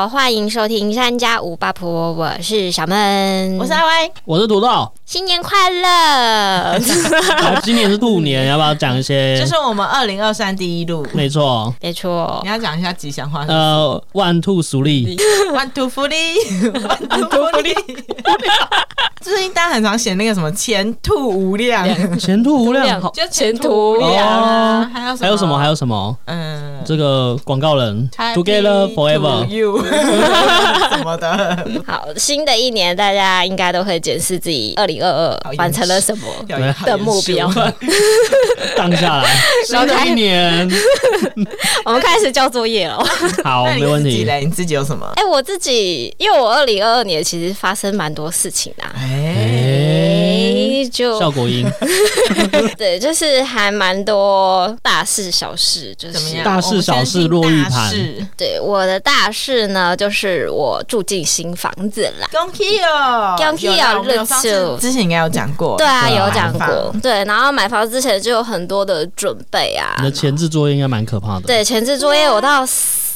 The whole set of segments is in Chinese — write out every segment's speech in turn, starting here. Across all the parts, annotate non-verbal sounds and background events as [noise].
好，欢迎收听三加五八婆，我是小闷，我是阿歪，我是土豆，新年快乐！好，今年是兔年，要不要讲一些？这是我们二零二三第一路，没错，没错。你要讲一下吉祥话，呃，万兔鼠利，万兔福利，万兔福利。[laughs] 最近大家很常写那个什么前途无量，前途无量，就前途无量。还有还有什么？还有什么？嗯，这个广告人，Together Forever。[laughs] 什么的？好，新的一年大家应该都会检视自己二零二二完成了什么的目标，[laughs] 当下来。新的一年，[laughs] 我们开始交作业了。[laughs] 好，没问题。你自己有什么？哎，我自己，因为我二零二二年其实发生蛮多事情的。哎，就效果音。[laughs] 对，就是还蛮多大事小事，就是大事小事落玉盘。对，我的大事呢，就是我住进新房子了，恭喜哦，恭喜哦，日出。之前应该有讲过，对啊，有讲过。对，然后买房之前就有很多的准备啊。你的前置作业应该蛮可怕的。对，前置作业我到。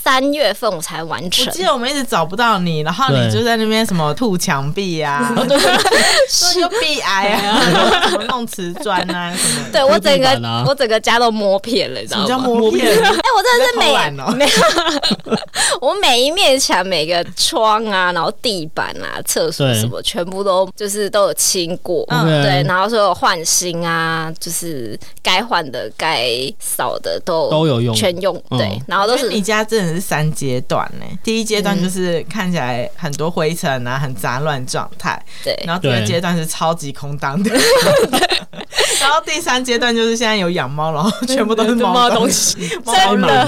三月份我才完成。我记得我们一直找不到你，然后你就在那边什么吐墙壁啊，[laughs] 是就壁癌 [laughs] 啊，什么弄瓷砖啊什么。对我整个我整个家都摸遍了，你知道吗？什么叫摸遍？[laughs] 哎，我真的是每没有，我每一面墙、每个窗啊，然后地板啊、厕所什么，全部都就是都有清过。对，然后说有换新啊，就是该换的、该扫的都都有用，全用。对，然后都是你家真的。是三阶段呢，第一阶段就是看起来很多灰尘啊，很杂乱状态。对，然后第二阶段是超级空荡的，[laughs] 然后第三阶段就是现在有养猫，然后全部都是猫东西，塞满，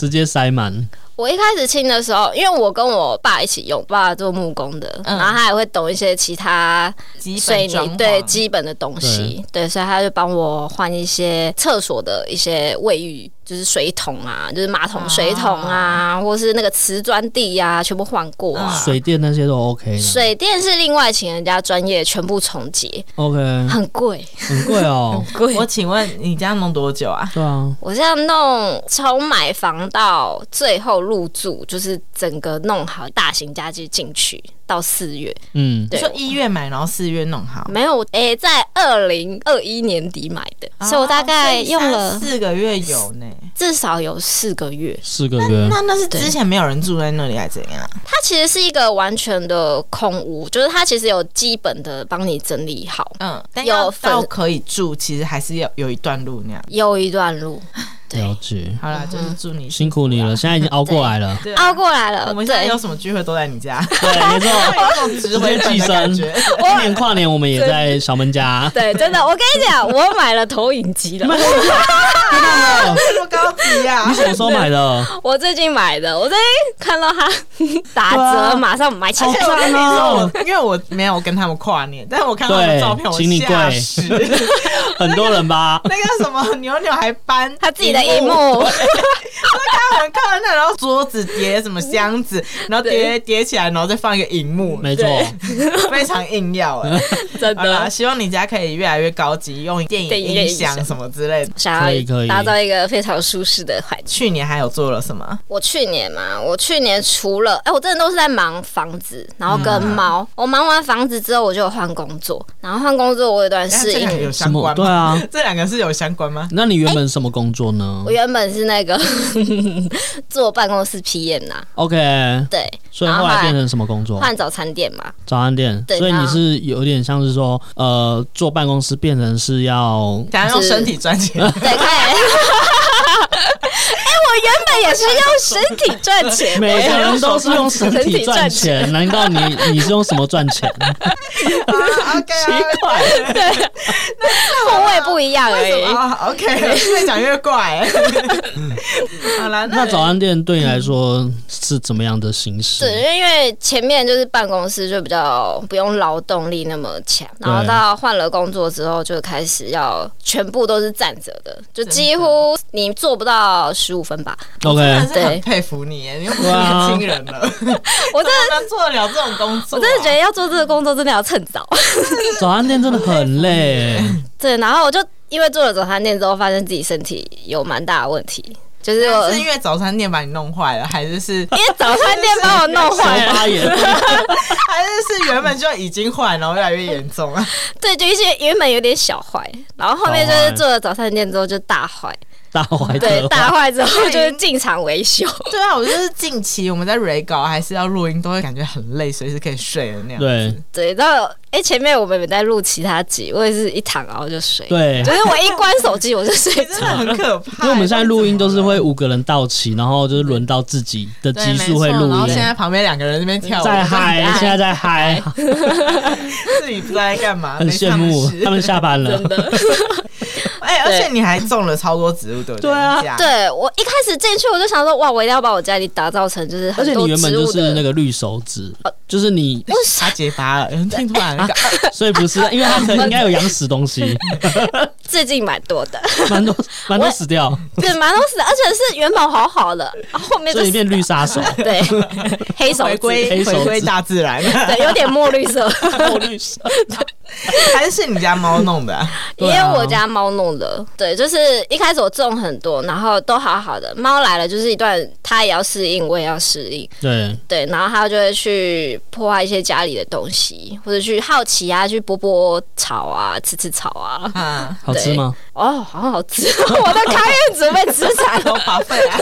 直接塞满。我一开始清的时候，因为我跟我爸一起用，爸爸做木工的，然后他也会懂一些其他水泥对基本的东西，对，所以他就帮我换一些厕所的一些卫浴。就是水桶啊，就是马桶水桶啊，或是那个瓷砖地呀，全部换过啊。水电那些都 OK。水电是另外请人家专业全部重结，OK。很贵，很贵哦。[laughs] 贵。我请问你这样弄多久啊？对啊，我这样弄从买房到最后入住，就是整个弄好大型家具进去。到四月，嗯，对，说一月买，然后四月弄好，没有，诶、欸，在二零二一年底买的，哦、所以我大概用了四个月有呢，至少有四个月，四个月，那那是之前没有人住在那里还是怎样？它其实是一个完全的空屋，就是它其实有基本的帮你整理好，嗯，但有到可以住，其实还是要有一段路那样，有一段路。了解，好了，就是祝你辛苦你了，现在已经熬过来了，熬过来了。我们现在有什么聚会都在你家，对，没错，[laughs] 直接寄生。今年跨年我们也在小门家，对，真的，我跟你讲，我买了投影机了，[laughs] 这么高级呀？你什么时候买的？[laughs] 我最近买的，我最近看到它打折，马上买起来。因为我没有跟他们跨年，但是我看到的照片，我吓死，很多人吧？那个什么牛牛还搬他自己的。萤幕，我看很看到那，然后桌子叠什么箱子，[laughs] 然后叠叠起来，然后再放一个荧幕，没错，[laughs] 非常硬要哎，[laughs] 真的。希望你家可以越来越高级，用电影音响什么之类的，想要打造一个非常舒适的环境。去年还有做了什么？我去年嘛，我去年除了哎，我真的都是在忙房子，然后跟猫。我忙完房子之后，我就换工作，然后换工作，我有段适应有相关吗？对啊，这两个是有相关吗？那你原本什么工作呢？我原本是那个 [laughs] 做办公室 PM 呐，OK，对，所以后来变成什么工作？换早餐店嘛，早餐店，对，所以你是有点像是说，呃，坐办公室变成是要想要用身体赚钱，对，可以。[laughs] 哎，我原本也是用身体赚钱，每个人都是用身体赚钱，难道你你是用什么赚钱？[laughs] 奇怪，对，风味不一样而已。[laughs] OK，越讲越怪。[laughs] 好了，那早餐店对你来说是怎么样的形式？对，因为前面就是办公室就比较不用劳动力那么强，然后到换了工作之后就开始要全部都是站着的，就几乎你做不到十五分吧。OK，对，佩服你，你又不是年轻人了，[laughs] 我真的 [laughs] 能做得了这种工作。我真的觉得要做这个工作真的要趁早。[laughs] 早餐店真的很累。对，然后我就因为做了早餐店之后，发现自己身体有蛮大的问题。就是是因为早餐店把你弄坏了，还是是因为早餐店把我弄坏了，还是是原本就已经坏，然后越来越严重啊？对，就一些原本有点小坏，然后后面就是做了早餐店之后就大坏。大坏对，大坏之后就是进场维修。[laughs] 对啊，我就是近期我们在 re 稿还是要录音，都会感觉很累，随时可以睡的那样。对对，然后哎，前面我们也在录其他集，我也是一躺然后就睡。对，就是我一关手机我就睡，[laughs] 真的很可怕。[laughs] 因为我们现在录音都是会五个人到齐，然后就是轮到自己的集数会录音。然后现在旁边两个人那边跳舞，在嗨，现在在嗨，自己不知道在干嘛，很羡慕他们下班了。真的。哎，而且你还种了超多植物，对不对？[laughs] 对啊，对我一开始进去我就想说，哇，我一定要把我家里打造成就是，而且你原本就是那个绿手指，就是你他结疤了，[laughs] 听出来那个，所以不是，因为他可能 [laughs] 应该有养死东西，最近蛮多的，蛮多蛮多死掉，对，蛮多死，而且是原本好好的，后面就变绿杀手，对，黑手回归回归大自然，对，有点墨绿色，墨绿色。还是你家猫弄的？因为我家猫弄的。对，就是一开始我种很多，然后都好好的。猫来了就是一段，它也要适应，我也要适应。对对，然后它就会去破坏一些家里的东西，或者去好奇啊，去拨拨草啊，吃吃草啊。啊，好吃吗？哦，好好吃！我的开运准备吃惨了，[laughs] 花费啊！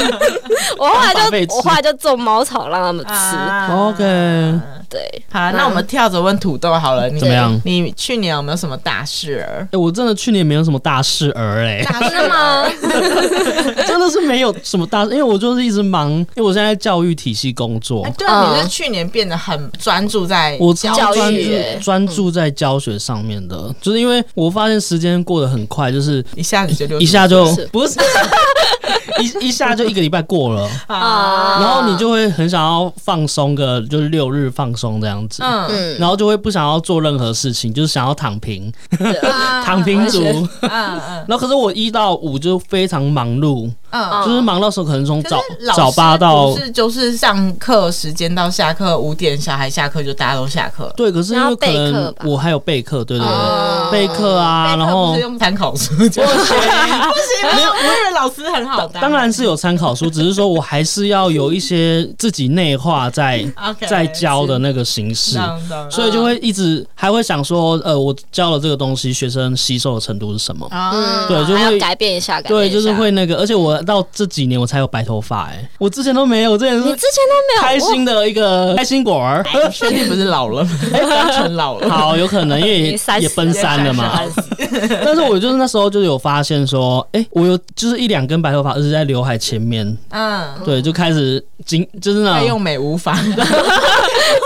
[laughs] 我后来就我后来就种猫草让他们吃。OK。对，好，那我们跳着问土豆好了，怎么样？你去年有没有什么大事儿？哎，我真的去年没有什么大事儿，哎，大事吗？[laughs] 真的是没有什么大事，因为我就是一直忙，因为我现在在教育体系工作。对啊，你是去年变得很专注在我教育，专注在教学上面的，就是因为我发现时间过得很快，就是一下子就一下就不是。一一下就一个礼拜过了。啊，然后你就会很想要放松个，就是六日放松这样子，嗯，然后就会不想要做任何事情，就是想要躺平，躺平族，嗯嗯，然后可是我一到五就非常忙碌。嗯，就是忙到时候可能从早早八到，是就是上课时间到下课五点，小孩下课就大家都下课。对，可是因为可能我还有备课，对对对，备课啊，然后不是用参考书，[laughs] 不行不行，没有，我以为老师很好，当然是有参考书，只是说我还是要有一些自己内化在在教的那个形式，所以就会一直还会想说，呃，我教了这个东西，学生吸收的程度是什么？嗯，对，就会改变一下，对，就是会那个，而且我。到这几年我才有白头发哎，我之前都没有，这也是你之前都没有？开心的一个开心果儿，确定不是老了，[laughs] 单纯老了，好有可能，因为也奔三了嘛。但是我就是那时候就有发现说，哎，我有就是一两根白头发，而是在刘海前面，嗯，对，就开始紧就是那种用美无法，[laughs] 应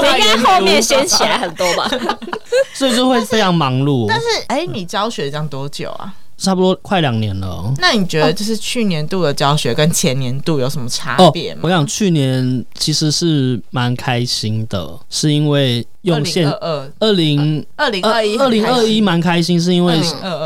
该后面掀起来很多吧，[laughs] 所以就会非常忙碌。但是哎，你教学这样多久啊？差不多快两年了。那你觉得就是去年度的教学跟前年度有什么差别吗？我想去年其实是蛮开心的，是因为。用线二二零二零二一二零二一蛮开心，是因为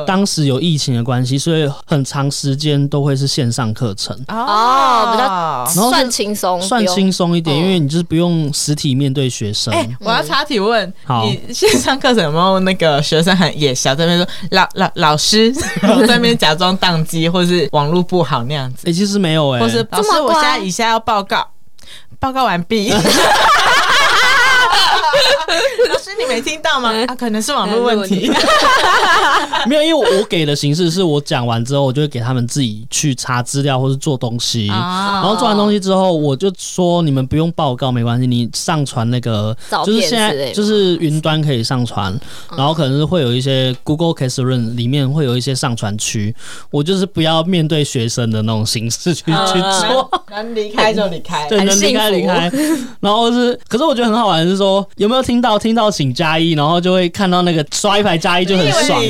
当时有疫情的关系，所以很长时间都会是线上课程。哦，比较算轻松，算轻松一点，因为你就是不用实体面对学生。哎，我要插题问，好，你线上课程有没有那个学生很野小在那边说老老老师 [laughs] 在那边假装宕机，或者是网络不好那样子？哎，其实没有哎，或是老师，我现在以下要报告，报告完毕。[laughs] 老师，你没听到吗？啊，可能是网络问题。[laughs] 没有，因为我给的形式是我讲完之后，我就会给他们自己去查资料或是做东西。然后做完东西之后，我就说你们不用报告，没关系，你上传那个，就是现在就是云端可以上传，然后可能是会有一些 Google Classroom 里面会有一些上传区，我就是不要面对学生的那种形式去去做，能离开就离开，对，能离开离开。然后是，可是我觉得很好玩，是说有没有听到听到请加一，然后就会看到那个刷一排加一就很爽。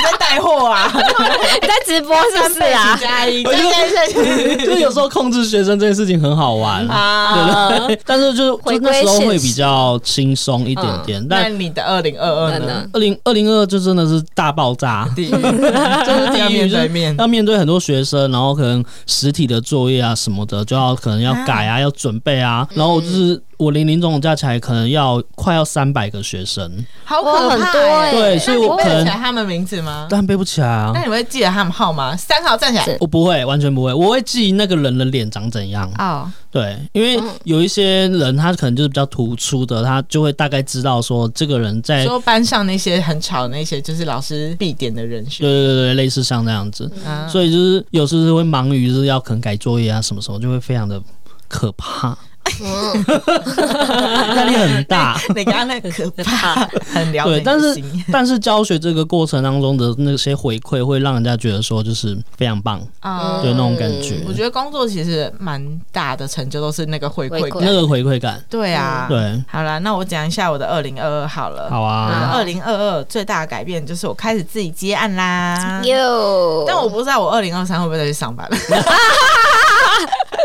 你在带货啊？[laughs] 你在直播是不是啊？加一，[laughs] 就是有时候控制学生这件事情很好玩啊。对对。[laughs] 但是就是就那时候会比较轻松一点点。但你的二零二二呢？二零二零二就真的是大爆炸，就是要面对面，要面对很多学生，然后可能实体的作业啊什么的，就要可能要改啊，要准备啊，然后就是。我零零总总加起来可能要快要三百个学生，好可怕。对，所以我可能背起来他们名字吗？但背不起来啊。那你会记得他们号吗？三号站起来。我不会，完全不会。我会记那个人的脸长怎样。哦，对，因为有一些人他可能就是比较突出的，他就会大概知道说这个人在说班上那些很吵的那些，就是老师必点的人选。对对对，类似像那样子。嗯、所以就是有时候会忙于就是要可能改作业啊什么什么，就会非常的可怕。嗯，压力很大。你刚刚那个可怕，很了解。对，但是但是教学这个过程当中的那些回馈，会让人家觉得说就是非常棒啊，对那种感觉。我觉得工作其实蛮大的成就，都是那个回馈感，那个回馈感。对啊，对。好了，那我讲一下我的二零二二好了。好啊。二零二二最大的改变就是我开始自己接案啦。哟。但我不知道我二零二三会不会再去上班。[laughs] [laughs] [laughs]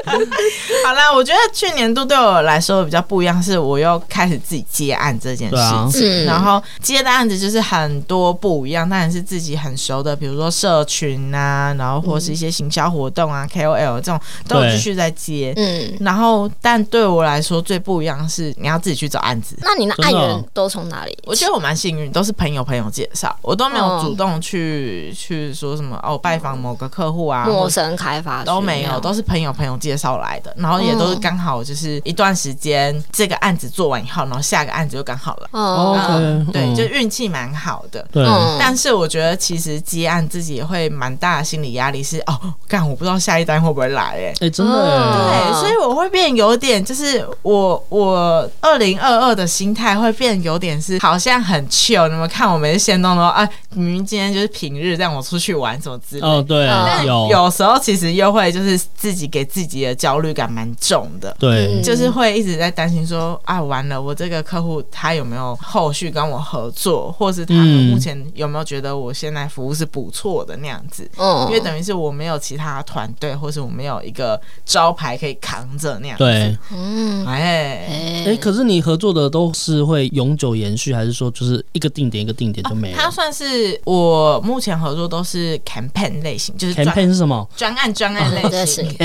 [laughs] 好啦，我觉得去年度对我来说比较不一样，是我又开始自己接案这件事情。啊、然后接的案子就是很多不一样，当然是自己很熟的，比如说社群啊，然后或是一些行销活动啊、嗯、KOL 这种都有继续在接。嗯，然后但对我来说最不一样是你要自己去找案子。那你的案源都从哪里？我觉得我蛮幸运，都是朋友朋友介绍，我都没有主动去、哦、去说什么哦，拜访某个客户啊，陌生开发都没有，都是朋友朋友介绍来的，然后也都是刚好就是一段时间这个案子做完以后，然后下个案子就刚好了。哦、嗯，对，就运气蛮好的。对，但是我觉得其实接案自己也会蛮大的心理压力是，是哦，干我不知道下一单会不会来，哎，哎，真的，对，所以我会变有点，就是我我二零二二的心态会变有点是好像很 chill。你们看我们先弄的话，哎，明明今天就是平日，让我出去玩什么之类的。哦，对，有。有时候其实又会就是自己给自己的焦虑感蛮重的，对，就是会一直在担心说，啊，完了，我这个客户他有没有后续跟我合作，或是他们目前有没有觉得我现在服务是不错的那样子，嗯，因为等于是我没有其他团队，或是我没有一个招牌可以扛着那样子，对，嗯，哎，哎，可是你合作的都是会永久延续，还是说就是一个定点一个定点就没了？他算是我目前合作都是 campaign 类型，就是 campaign 是什么？专案专案类型。[laughs]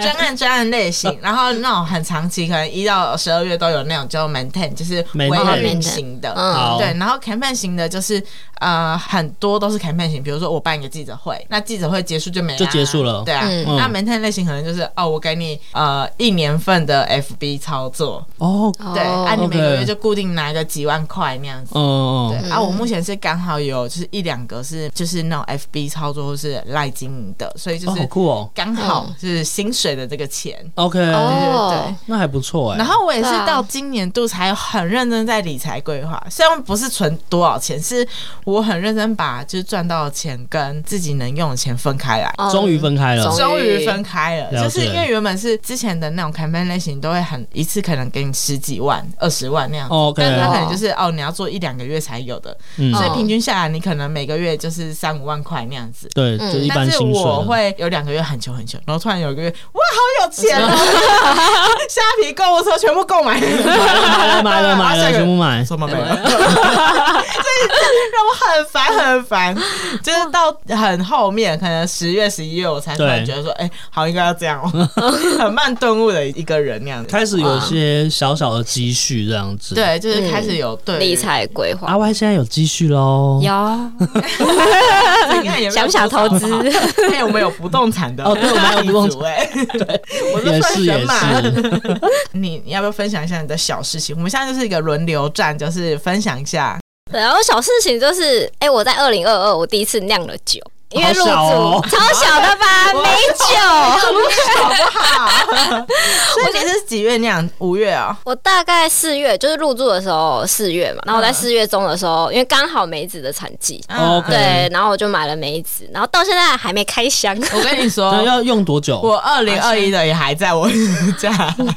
专案专案类型，然后那种很长期，可能一到十二月都有那种叫 maintain，就是维运型的，对。然后 campaign 型的，就是呃很多都是 campaign 型，比如说我办一个记者会，那记者会结束就没了，就结束了，对啊。那 maintain 类型可能就是哦，我给你呃一年份的 FB 操作，哦，对，啊你每个月就固定拿个几万块那样子，哦，对。啊我目前是刚好有就是一两个是就是那种 FB 操作或是赖经营的，所以就是酷哦，刚好是薪水的这个钱，OK，对对对，那还不错哎。然后我也是到今年度才很认真在理财规划，虽然不是存多少钱，是我很认真把就是赚到的钱跟自己能用的钱分开来，终于分开了，终于。分开了。就是因为原本是之前的那种 campaign 类型，都会很一次可能给你十几万、二十万那样子，但是他可能就是哦，你要做一两个月才有的，所以平均下来你可能每个月就是三五万块那样子。对，就一般薪水。但是我会有两个月很穷很穷，然后突然有一个月，哇，好有钱啊！[laughs] 虾皮购物车全部购买，买了买了买了，[laughs] 全部买，什么没？了？所以让我很烦很烦，就是到很后面，可能十月十一月我才突然觉得说，哎，好应该要这样哦，[laughs] 很慢顿悟的一个人那样子，开始有些小小的积蓄这样子，对，就是开始有对。理财规划。阿歪现在有积蓄喽，有，想不想投资？哎，我们有不动产的哦，对，我们有不动产，哎，对，我是算神嘛。你 [laughs] 你要不要分享一下你的小事情？我们现在就是一个轮流站，就是分享一下。对，然后小事情就是，哎，我在二零二二我第一次酿了酒。因为入住超小的吧，美酒好不好？所以你是几月酿？五月啊？我大概四月，就是入住的时候四月嘛。然后我在四月中的时候，因为刚好梅子的产季，对，然后我就买了梅子，然后到现在还没开箱。我跟你说，[laughs] 要用多久？我二零二一的也还在我家。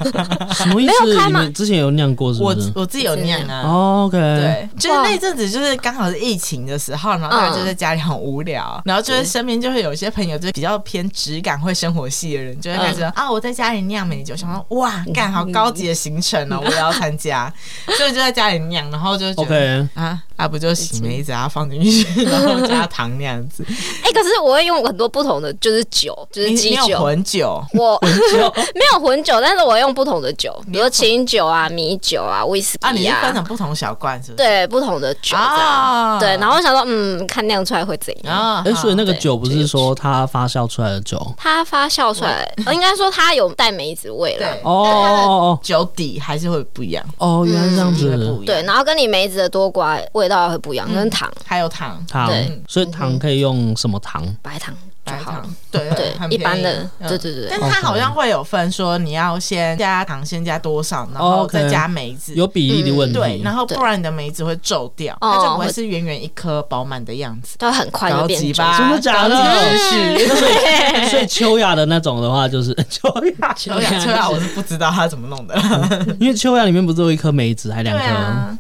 [laughs] 什么意思？没有开吗？之前有酿过是不是？我我自己有酿啊。OK，对，就是那阵子就是刚好是疫情的时候，然后大家就在家里很无聊，然后。就是身边就会有一些朋友，就是比较偏质感会生活系的人，就会开始、嗯、啊，我在家里酿美酒，想说哇，干好高级的行程哦，我也要参加，所以就在家里酿，然后就觉得 [laughs] Okay. 啊。啊，不就洗梅子啊，放进去，然后加糖那样子。[laughs] 哎、欸，可是我会用很多不同的，就是酒，就是基酒、混酒。我 [laughs] 没有混酒，但是我用不同的酒，比如清酒啊、米酒啊、威士忌啊。啊，你是分成不同小罐是不是？对，不同的酒啊。对，然后我想说，嗯，看酿出来会怎样？哎、欸，所以那个酒不是说它发酵出来的酒，它发酵出来，应该说它有带梅子味了。哦哦哦，酒底还是会不一样。哦，原来这样子。对，然后跟你梅子的多寡味道会不一样，跟糖。还有糖，糖，对。所以糖可以用什么糖？白糖。白糖，对对，一般的，对对对。但它好像会有分，说你要先加糖，先加多少，然后再加梅子，有比例的问题。对，然后不然你的梅子会皱掉，它就不会是圆圆一颗饱满的样子。它很快就变皱，真的假的？[laughs] 所以秋雅的那种的话，就是 [laughs] 秋雅，秋雅，秋雅，我是不知道他怎么弄的，[laughs] 因为秋雅里面不是有一颗梅子，还两颗？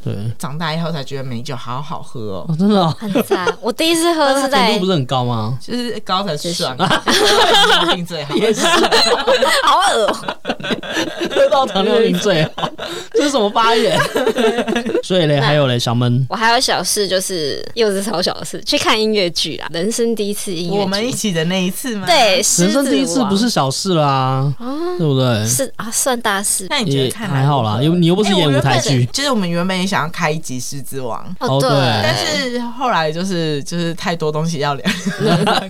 对，长大以后才觉得梅酒好好喝哦，真的很赞。我第一次喝是在，甜度不是很高吗？就是高才。爽，糖尿病最好，[laughs] 也是，[laughs] 好恶，[laughs] 喝到糖尿病最好，这是什么发言？所以嘞，还有嘞，小闷，我还有小事，就是又是超小的事，去看音乐剧啦，人生第一次音乐剧，我们一起的那一次吗？对，人生第一次不是小事啦，对不对？是啊，算大事。那你觉得看还好啦，又你又不是演舞台剧，其实我们原本也想要开一集《狮子王》，哦对，但是后来就是就是太多东西要聊，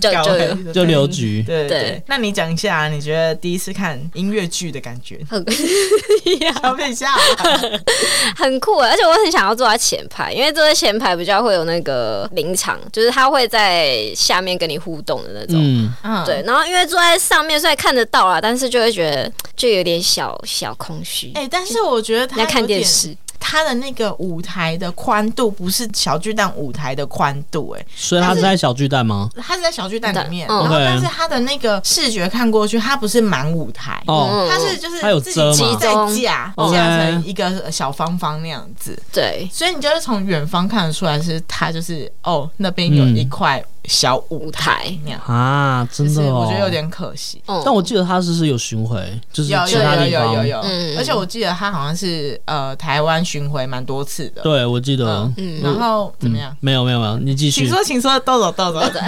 就就。就留局，对对。那你讲一下，你觉得第一次看音乐剧的感觉？很，[laughs] 消费一下，[laughs] 很酷，而且我很想要坐在前排，因为坐在前排比较会有那个临场，就是他会在下面跟你互动的那种。嗯，对。然后因为坐在上面虽然看得到啦，但是就会觉得就有点小小空虚。哎，但是我觉得他在看电视。它的那个舞台的宽度不是小巨蛋舞台的宽度，哎，所以它是在小巨蛋吗？它是在小巨蛋里面，然后但是它的那个视觉看过去，它不是满舞台，哦，它是就是自己挤在架架成一个小方方那样子，对，所以你就是从远方看得出来是它就是哦那边有一块。小舞台那样啊，真的，我觉得有点可惜。但我记得他是是有巡回，就是其他地方有有有有，而且我记得他好像是呃台湾巡回蛮多次的。对，我记得。嗯，然后怎么样？没有没有没有，你继续。请说，请说，豆豆豆豆。[laughs]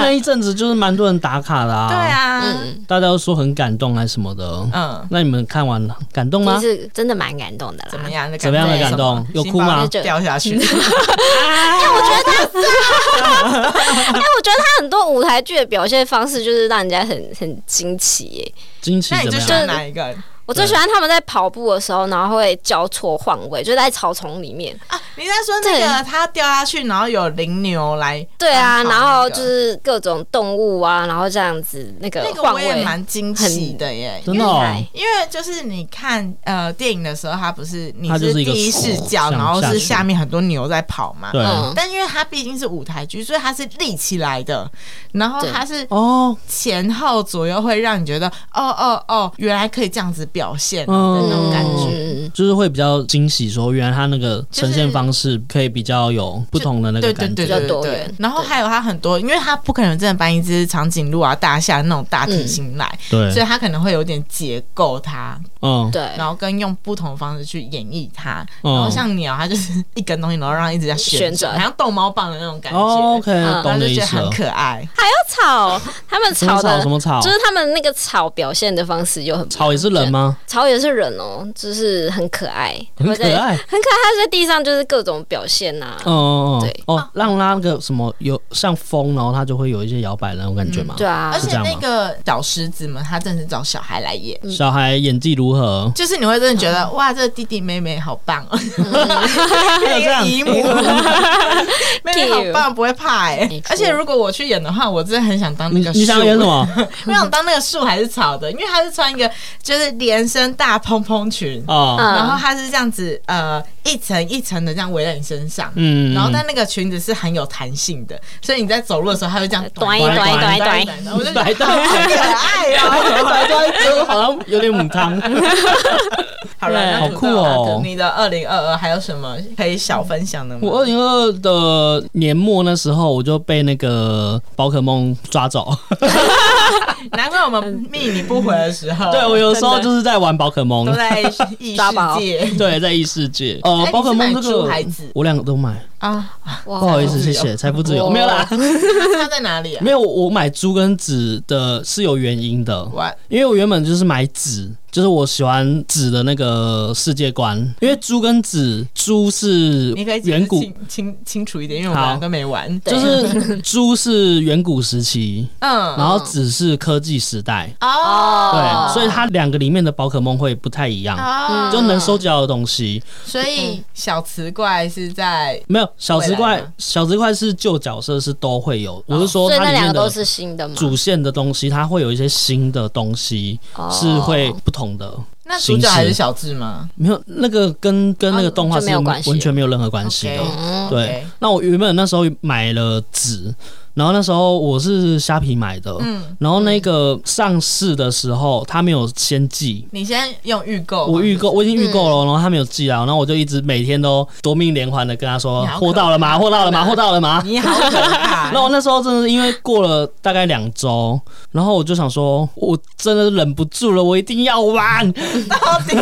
那一阵子就是蛮多人打卡的啊。对啊，大家都说很感动还是什么的。嗯，那你们看完了感动吗？是真的蛮感动的啦。怎么样？怎么样的感动？有哭吗？掉下去。[laughs] 哎，我觉得他。[laughs] [laughs] 哎，我觉得他很多舞台剧的表现方式，就是让人家很很惊奇耶。惊奇？那你就选哪一个？我最喜欢他们在跑步的时候，然后会交错换位，就在草丛里面啊。你在说那个他掉下去，然后有羚牛来？对啊，然后就是各种动物啊，然后这样子那个换位，那个我也蛮惊喜的耶，真的。因为就是你看呃电影的时候，他不是你是第一视角，然后是下面很多牛在跑嘛。对。但因为它毕竟是舞台剧，所以它是立起来的，然后它是哦前后左右会让你觉得哦哦哦，原来可以这样子表现的那种感觉，就是会比较惊喜，说原来他那个呈现方式可以比较有不同的那个感觉，比较多元。然后还有他很多，因为他不可能真的搬一只长颈鹿啊、大象那种大体型来，对，所以他可能会有点结构它，嗯，对，然后跟用不同的方式去演绎它。然后像鸟，它就是一根东西，然后让它一直在旋转，好像逗猫棒的那种感觉。OK，懂的意思。就觉得很可爱。还有草，他们草的什么草？就是他们那个草表现的方式就很草也是人吗？草也是人哦，就是很可爱，很可爱，很可爱。它在地上就是各种表现呐。哦对哦，让它那个什么有像风，然后它就会有一些摇摆那种感觉嘛。对啊，而且那个小狮子嘛，他真的是找小孩来演。小孩演技如何？就是你会真的觉得哇，这个弟弟妹妹好棒哦。[laughs] 还有这样姨母，[laughs] 妹妹好棒，不会怕哎。而且如果我去演的话，我真的很想当那个。你想演什么？[laughs] 我想当那个树还是草的？因为他是穿一个就是连身大蓬蓬裙。哦，然后它是这样子呃一层一层的这样围在你身上，嗯，然后但那个裙子是很有弹性的，所以你在走路的时候，它会这样短一短一短一短，我就觉得好可爱呀，短短就好像有点母汤。好了，好酷哦！你的二零二二还有什么可以小分享的吗？我二零二二的年末那时候，我就被那个宝可梦抓走。[laughs] [laughs] 难怪我们密你不回的时候，对我有时候就是在玩宝可梦，都在异世界，[laughs] 对，在异世界。呃，宝可梦这个，我两个都买啊。不好意思，谢谢，财富自由没有啦。它在哪里？没有，我买猪跟纸的是有原因的，因为我原本就是买紫。就是我喜欢纸的那个世界观，因为猪跟纸，猪是远古清清清楚一点，因为我们都没玩。就是猪是远古时期，嗯，然后纸是科技时代，哦，对，所以它两个里面的宝可梦会不太一样，就能收集到的东西。所以小磁怪是在没有小磁怪，小磁怪是旧角色是都会有。我是说，它里面的都是新的主线的东西，它会有一些新的东西是会不同。的，那主角还是小智吗？没有，那个跟跟那个动画是完全没有任何关系的。Okay. 对，那我原本那时候买了纸。然后那时候我是虾皮买的，嗯，然后那个上市的时候他没有先寄，你先用预购，我预购我已经预购了，然后他没有寄啊，然后我就一直每天都夺命连环的跟他说货到了吗？货到了吗？[laughs] 货到了吗？你好可怕！[laughs] 那我那时候真的是因为过了大概两周，然后我就想说，我真的忍不住了，我一定要玩，到底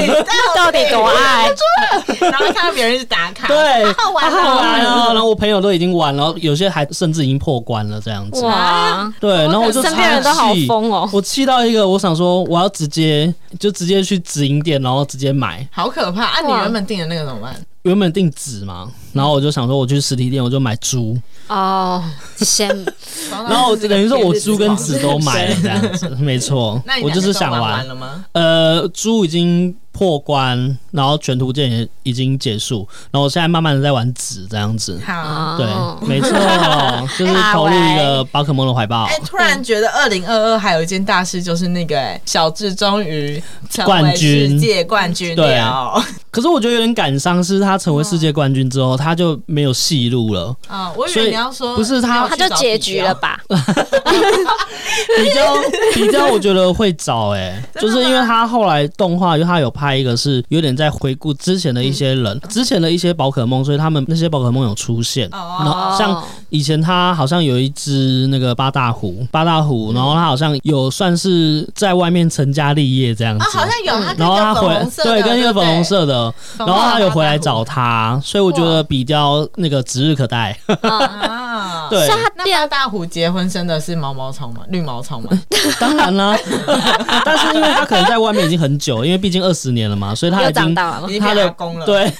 到底多爱？[laughs] 然后看到别人是打卡，对，好玩好玩，然后我朋友都已经玩，然后有些还甚至已经破关。了这样子哇，对，然后我就身边人都好疯哦，我气到一个，我想说我要直接就直接去直营店，然后直接买，好可怕！啊，你原本订的那个怎么办？原本订纸嘛，然后我就想说我去实体店，我就买猪哦，先，[laughs] 然后等于说我猪跟纸都买了这样子，[laughs] 没错，我就是想玩了吗？呃，猪已经。破关，然后全图鉴也已经结束，然后我现在慢慢的在玩纸这样子。好，对，没错，[laughs] 就是投入一个宝可梦的怀抱。哎，突然觉得二零二二还有一件大事，就是那个小智终于冠军，世界冠军。对啊，可是我觉得有点感伤，是他成为世界冠军之后，他就没有戏路了。啊，我以为你要说不是他，他就结局了吧？比 [laughs] 较比较，我觉得会早哎，[laughs] 就是因为他后来动画，就他有。拍一个是有点在回顾之前的一些人，嗯、之前的一些宝可梦，所以他们那些宝可梦有出现。哦、然后像以前他好像有一只那个八大虎，八大虎，然后他好像有算是在外面成家立业这样子。啊、好像有，他然后他回对跟一个粉红色的，然后他有回来找他，所以我觉得比较那个指日可待。啊，[laughs] 对，那八大虎结婚生的是毛毛虫吗？绿毛虫吗？[laughs] 当然啦，[laughs] 但是因为他可能在外面已经很久，因为毕竟二十。年了嘛，所以他已经他的功了，对，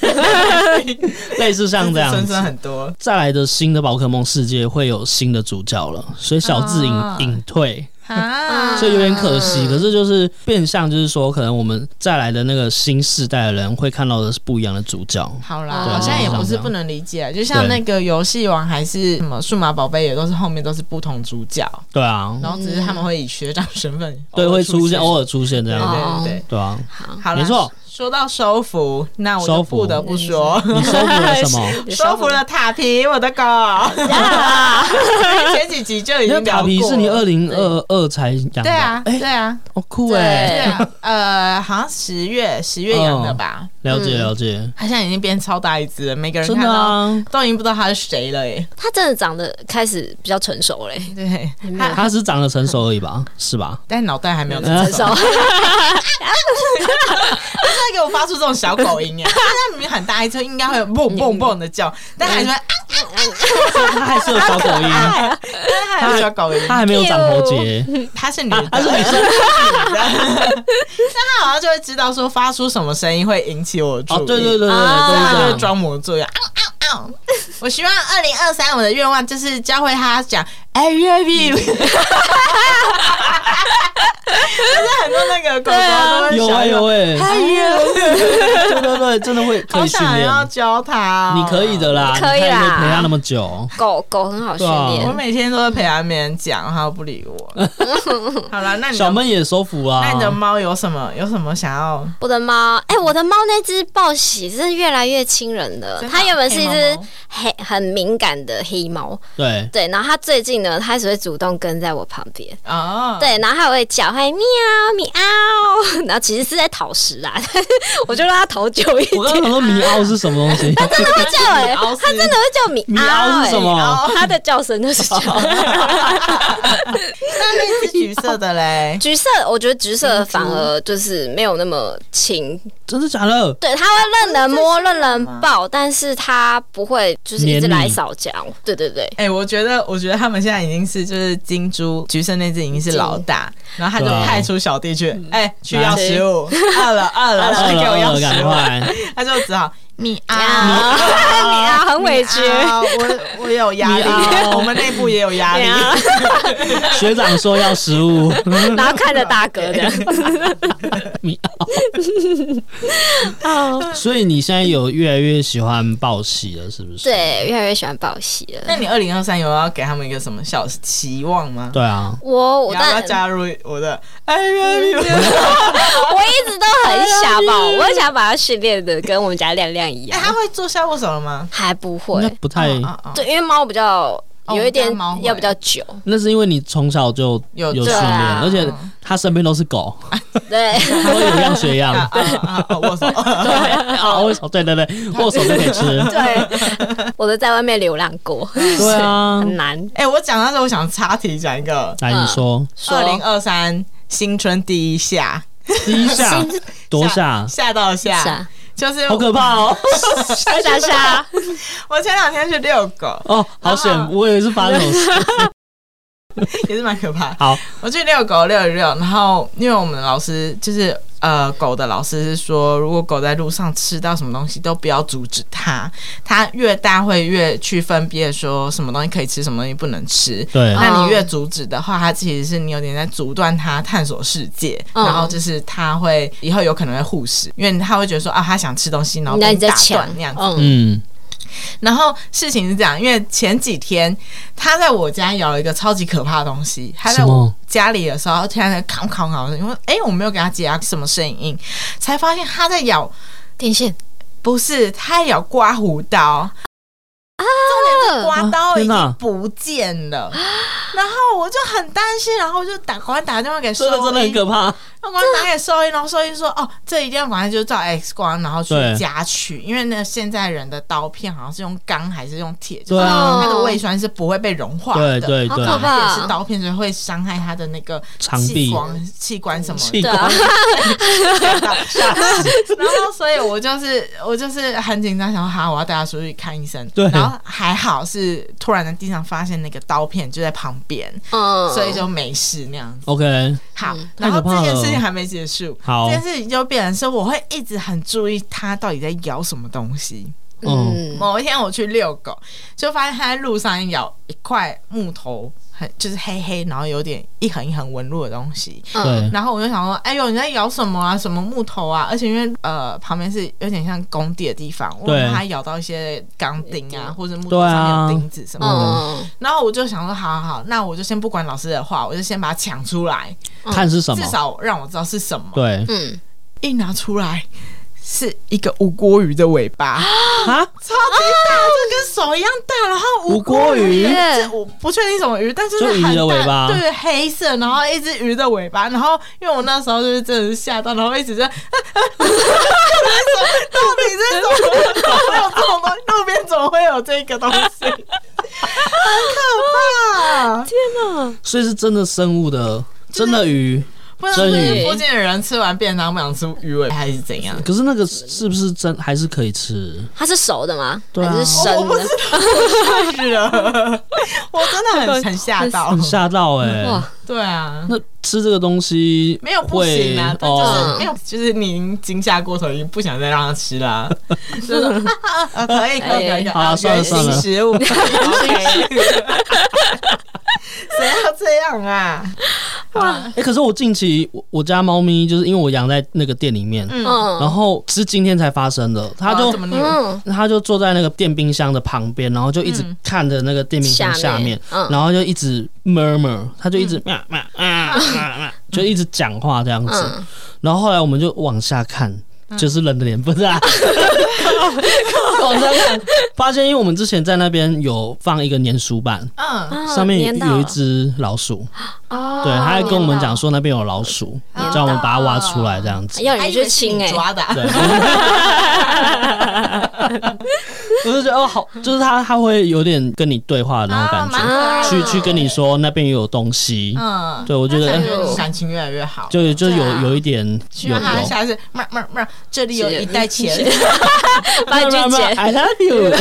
类似像这样，孙孙很多。再来的新的宝可梦世界会有新的主角了，所以小智隐隐退。啊，所以有点可惜，可是就是变相，就是说，可能我们再来的那个新世代的人会看到的是不一样的主角。好啦，好像也不是不能理解，就像那个游戏王还是什么数码宝贝，也都是后面都是不同主角。对啊，然后只是他们会以学长身份，对，会出现偶尔出现这样，对对对对啊，好，没错。说到收服，那我就不得不说，你收服了什么？[laughs] 收服了塔皮，我的狗。[laughs] 前几集就已经塔皮是你二零二二才养的，对啊，对啊，好酷哎！呃，好像十月十月养的吧？了解了解。它现在已经变超大一只了，每个人看到都已经不知道它是谁了哎。它真的长得开始比较成熟嘞，对，它是长得成熟而已吧？是吧？[laughs] 但脑袋还没有成熟。他给我发出这种小狗音耶，[laughs] 他明明很大一车，应该会蹦蹦蹦的叫，但还是他还是有小狗音，他还有小狗音，他还没有长喉结，他是女的，他是女生，[laughs] 但他好像就会知道说发出什么声音会引起我注意，对对对对，他就会装模作样。[laughs] 我希望二零二三我的愿望就是教会他讲 I love you。就是很多那个狗狗都有啊有哎，哎呀，对对对，真的会可以训练，要教他，你可以的啦，可以啦，陪他那么久，狗狗很好训练，我每天都会陪他们讲，他都不理我。[laughs] 好了，那你小闷也收服啊？那你的猫有什么有什么想要？我的猫，哎，我的猫那只报喜是越来越亲人的，它原本是一只黑很敏感的黑猫。对对，然后它最近呢，它开始会主动跟在我旁边。哦，对，然后它会叫，会喵喵，[laughs] 然后其实是在讨食啊，[laughs] 我就让它讨久一点。我刚刚说米奥是什么东西？[laughs] 它真的会叫哎、欸，它真的会叫米奥、欸。米奥是什么？它的叫声就是这样。那那只橘色的嘞？橘色，我觉得橘色反而就是没有那么亲。真的假的？对，它会任人摸、任人抱，但是它不会就是一直来扫脚。对对对。哎、欸，我觉得，我觉得他们现在已经是就是金猪橘色那只已经是老大，然后他就派出小弟去，哎、欸，去要食物，饿了饿了，去给我要食物，他就只好。米啊，[laughs] 米啊，很委屈。我我有压力，[laughs] 我们内部也有压力。[laughs] 学长说要食物，然后看着大哥的米啊。所以你现在有越来越喜欢报喜了，是不是？对，越来越喜欢报喜了。那你二零二三有要给他们一个什么小期望吗？对啊，我我要加入我的哎呀，我一直都很想报，我很想把它训练的跟我们家亮亮。哎、欸，他会做下握手了吗？还不会，不太对，因为猫比较有一点要比较久。那是因为你从小就有有训练，而且他身边都是狗，[laughs] 对，他会有样学样。[laughs] [laughs] 握手，对，握手，对对对，握手就可以吃。对，我都在外面流浪过，对啊，很难。哎，我讲到这，我想插题讲一个，来你说，二零二三新春第一下，第一下？多下，吓到下。就是好可怕哦！吓吓吓！[laughs] 我前两天去遛狗哦，好险！我以为是发生什么事，[laughs] 也是蛮可怕。好，我去遛狗，遛一遛，然后因为我们老师就是。呃，狗的老师是说，如果狗在路上吃到什么东西，都不要阻止它。它越大会越去分辨说什么东西可以吃，什么东西不能吃。对，那你越阻止的话，它其实是你有点在阻断它探索世界。嗯、然后就是它会以后有可能会护食，因为它会觉得说啊，它想吃东西，然后被打断那样子。嗯。然后事情是这样，因为前几天他在我家咬了一个超级可怕的东西。他在我家里的时候，突然在咔咔咔，因为哎，我没有给他解压什么声音，才发现他在咬电线，不是，他在咬刮胡刀。刮刀已经不见了，啊、然后我就很担心，然后我就打赶快打电话给兽医，真的很可怕。我赶快打给兽医，然后兽医说：“哦，这一定要赶快就照 X 光，然后去夹取，因为那现在人的刀片好像是用钢还是用铁，就是它的胃酸是不会被融化的，对对对，好可怕，也是刀片，所以会伤害他的那个器官、器官什么的。的。[laughs] 然后，所以我就是我就是很紧张，想说好，我要带他出去看医生。对，然后。还好是突然在地上发现那个刀片就在旁边，嗯，所以就没事那样子。OK，好，然后这件事情还没结束，好，这件事情就变成说我会一直很注意它到底在咬什么东西。嗯，某一天我去遛狗，就发现它在路上咬一块木头。就是黑黑，然后有点一横一横纹路的东西。对。然后我就想说，哎呦，你在咬什么啊？什么木头啊？而且因为呃旁边是有点像工地的地方，我怕它咬到一些钢钉啊，或者木头上面有钉子什么的。然后我就想说，好好好，那我就先不管老师的话，我就先把它抢出来，看是什么，至少让我知道是什么。对，嗯，一拿出来。是一个无锅鱼的尾巴啊，超级大，就跟手一样大。然后无锅鱼，我不确定什么鱼，但是是很大，对，黑色，然后一只鱼的尾巴。然后因为我那时候就是真的是吓到，然后一直在，[laughs] 到底是？怎么会有这种东西？路边怎么会有这个东西？[laughs] 很可怕！天哪！所以是真的生物的，真的鱼。不知道是附近的人吃完便当不想吃鱼尾还是怎样？可是那个是不是真还是可以吃？它是熟的吗？对啊，还是生的？我不知道，是了，[laughs] 我真的很 [laughs] 很吓到，很吓到哎！哇，对啊，那吃这个东西没有不行啊，就是没有，就是你已经惊吓过头，已经不想再让他吃了。[laughs] 就是可以可以可以，好，算了算了，食物。[laughs] [laughs] 谁要这样啊？哇！哎、欸，可是我近期我我家猫咪就是因为我养在那个店里面，嗯，然后是今天才发生的，它就它就坐在那个电冰箱的旁边，然后就一直看着那个电冰箱下面，嗯、然后就一直 murmur，它就一直喵喵啊啊，[laughs] 就一直讲话这样子，嗯、然后后来我们就往下看，就是人的脸，不是啊。[laughs] 往下看，发现因为我们之前在那边有放一个粘鼠板，嗯，上面有一只老鼠，哦，对，他还跟我们讲说那边有老鼠，叫我们把它挖出来这样子，要你去亲哎，抓的，对。我 [laughs] 就觉得哦，好，就是他他会有点跟你对话的那种感觉，去去跟你说那边有东西，嗯，对我觉得感情越来越好，就就有有一点有有，下次，慢慢慢，这里有一袋钱，[laughs] 把你去捡，[laughs] I love you。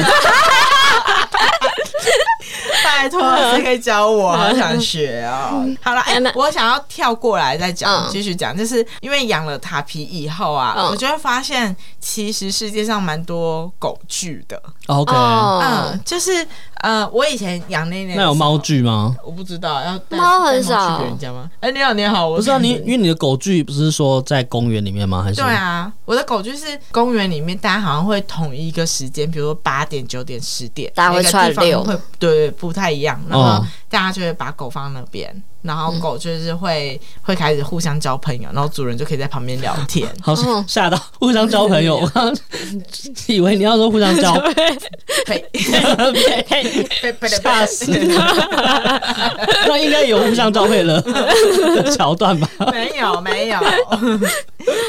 [laughs] 拜托，谁可以教我？好想学哦。好了，哎，我想要跳过来再讲，继续讲，就是因为养了塔皮以后啊，我就会发现，其实世界上蛮多狗剧的。OK，嗯，就是呃，我以前养那那那有猫剧吗？我不知道，要猫很少去给人家吗？哎，你好，你好，我不知道你，因为你的狗剧不是说在公园里面吗？还是对啊，我的狗剧是公园里面，大家好像会统一一个时间，比如说八点、九点、十点，大家会串流，会对不太一样，然后大家就会把狗放那边。然后狗就是会、嗯、会开始互相交朋友，然后主人就可以在旁边聊天。[laughs] 好吓到，互相交朋友，我刚刚以为你要说互相交配，被被 [laughs] 吓死。那应该有互相交配了 [laughs] 桥段吧？没有没有。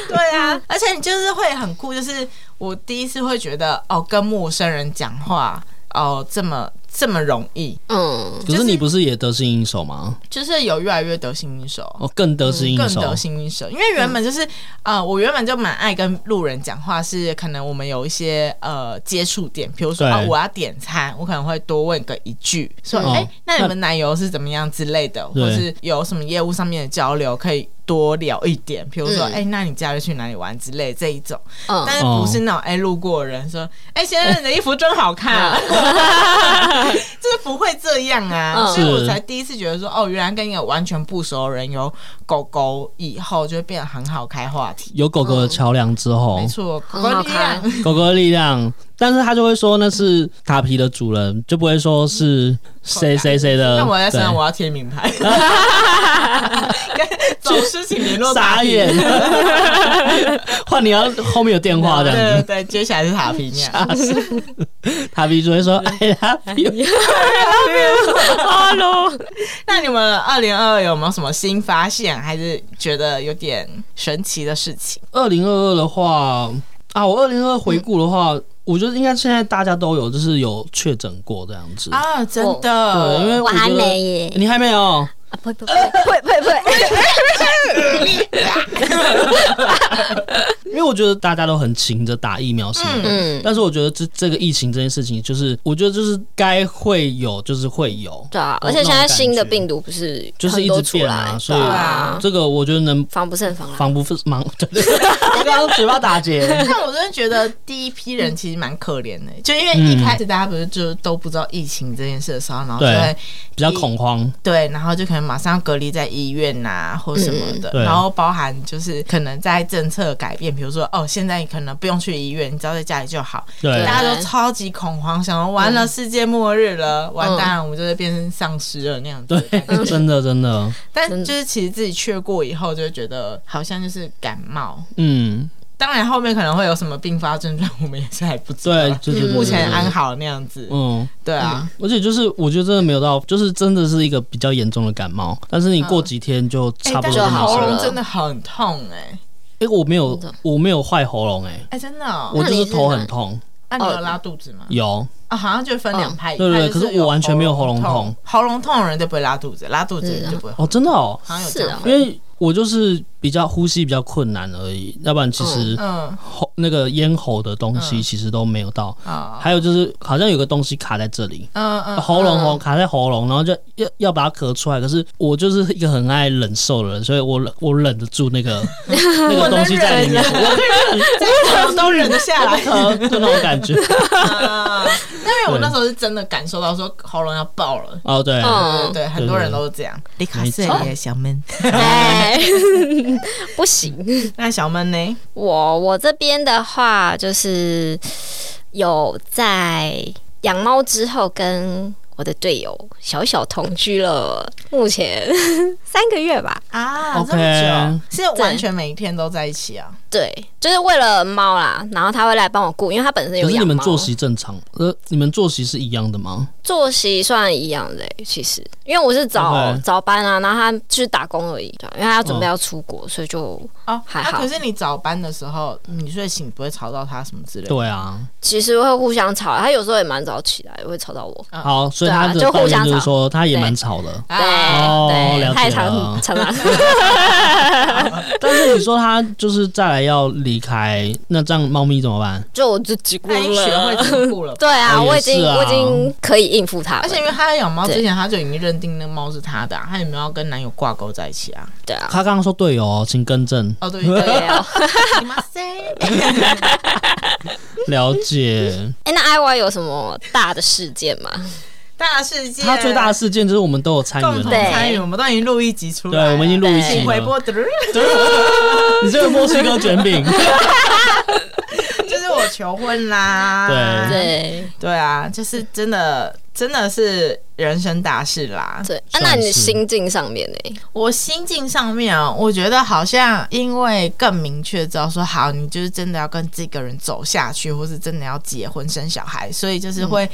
对啊，而且你就是会很酷，就是我第一次会觉得哦，跟陌生人讲话哦这么。这么容易，嗯，可是你不是也得心应手吗？就是有越来越得心应手，哦，更得心应手，更得心应手。因为原本就是，呃，我原本就蛮爱跟路人讲话，是可能我们有一些呃接触点，比如说啊，我要点餐，我可能会多问个一句，说，哎，那你们奶油是怎么样之类的，或是有什么业务上面的交流可以。多聊一点，比如说，哎、嗯欸，那你假日去哪里玩？之类这一种，嗯、但是不是那种哎、欸、路过的人说，哎、欸，先生你的衣服真好看，[laughs] 就是不会这样啊，嗯、所以我才第一次觉得说，哦，原来跟一个完全不熟的人有狗狗以后，就会变得很好开话题，有狗狗的桥梁之后，嗯、没错，狗狗的力量，[laughs] 狗狗的力量。但是他就会说那是塔皮的主人，就不会说是谁谁谁的。那我在身上我要贴名牌，走失请联络。傻眼，换你要后面有电话这样子。对对对，接下来是塔皮那样。塔皮主人说：“I love you，I [laughs] love you，Hello。[laughs] ”那你们二零二二有没有什么新发现，还是觉得有点神奇的事情？二零二二的话啊，我二零二二回顾的话。我觉得应该现在大家都有，就是有确诊过这样子啊，真的。对，因为我，我还没耶，你还没有啊？呸呸呸呸呸呸！[laughs] 因为我觉得大家都很勤着打疫苗什么的，嗯，但是我觉得这这个疫情这件事情，就是我觉得就是该会有，就是会有，对啊。而且现在新的病毒不是就是一直变啊，所以这个我觉得能防不胜防，防不胜防。对，我刚刚嘴巴打结。但我真的觉得第一批人其实蛮可怜的，就因为一开始大家不是就都不知道疫情这件事的时候，然后就会比较恐慌，对，然后就可能马上要隔离在医院呐或什么的，然后包含就是可能在政策改变。比如说，哦，现在你可能不用去医院，你只要在家里就好。对，大家都超级恐慌，想说完了，世界末日了，嗯、完蛋了，我们就会变成丧尸了那样子。对，[laughs] 真的真的。但就是其实自己去过以后，就会觉得好像就是感冒。嗯，当然后面可能会有什么并发症状，我们也是还不知道。对，就是目前安好那样子。嗯，对啊。而且就是我觉得真的没有到，就是真的是一个比较严重的感冒，但是你过几天就差不多就好了。喉咙真的很痛哎。哎，我没有，我没有坏喉咙，哎，哎，真的，我就是头很痛。那你有拉肚子吗？有啊，好像就分两派，对对，可是我完全没有喉咙痛，喉咙痛的人就不会拉肚子，拉肚子的人就不会。哦，真的哦，好像有这样，因为。我就是比较呼吸比较困难而已，要不然其实喉那个咽喉的东西其实都没有到。还有就是好像有个东西卡在这里，嗯嗯喉咙喉卡在喉咙，然后就要要把它咳出来。可是我就是一个很爱忍受的人，所以我我忍得住那个 [laughs] 那个东西在里面，我忍都忍得下来，[laughs] 就那种感觉。因为我那时候是真的感受到说喉咙要爆了。哦，对对对，很多人都是这样。李卡斯也小闷。[laughs] 不行，那小闷呢？我我这边的话，就是有在养猫之后，跟我的队友小小同居了，目前三个月吧。啊，这么久，是完全每一天都在一起啊？对，就是为了猫啦，然后他会来帮我顾，因为他本身有养猫。可是你们作息正常？呃，你们作息是一样的吗？作息算一样的、欸，其实，因为我是早.早班啊，然后他去打工而已，对，因为他要准备要出国，哦、所以就哦还好、啊。可是你早班的时候，你睡醒不会吵到他什么之类的？对啊，其实会互相吵，他有时候也蛮早起来，会吵到我。好，所以他就互相就是说他也蛮吵的，对，哦，了解了，[laughs] 常常。[laughs] 但是你说他就是再来要离开，那这样猫咪怎么办？就我自己顾了，学会自顾了。对啊，我已经我已经可以应付它。而且因为他在养猫之前，他就已经认定那个猫是他的，他有没有要跟男友挂钩在一起啊？对啊。他刚刚说队友哦，请更正。哦，对对哦。[laughs] 了解。[laughs] 哎，那 IY 有什么大的事件吗？大事件，他最大的事件就是我们都有参与，共同参与，我们都已经录一集出来，对，我们已经录一集回播。你这个墨西哥卷饼，[laughs] 就是我求婚啦，对。对。对啊，就是真的真的是人生大事啦。对，啊那你心境上面呢？我心境上面啊，我觉得好像因为更明确知道说，好，你就是真的要跟这个人走下去，或是真的要结婚生小孩，所以就是会。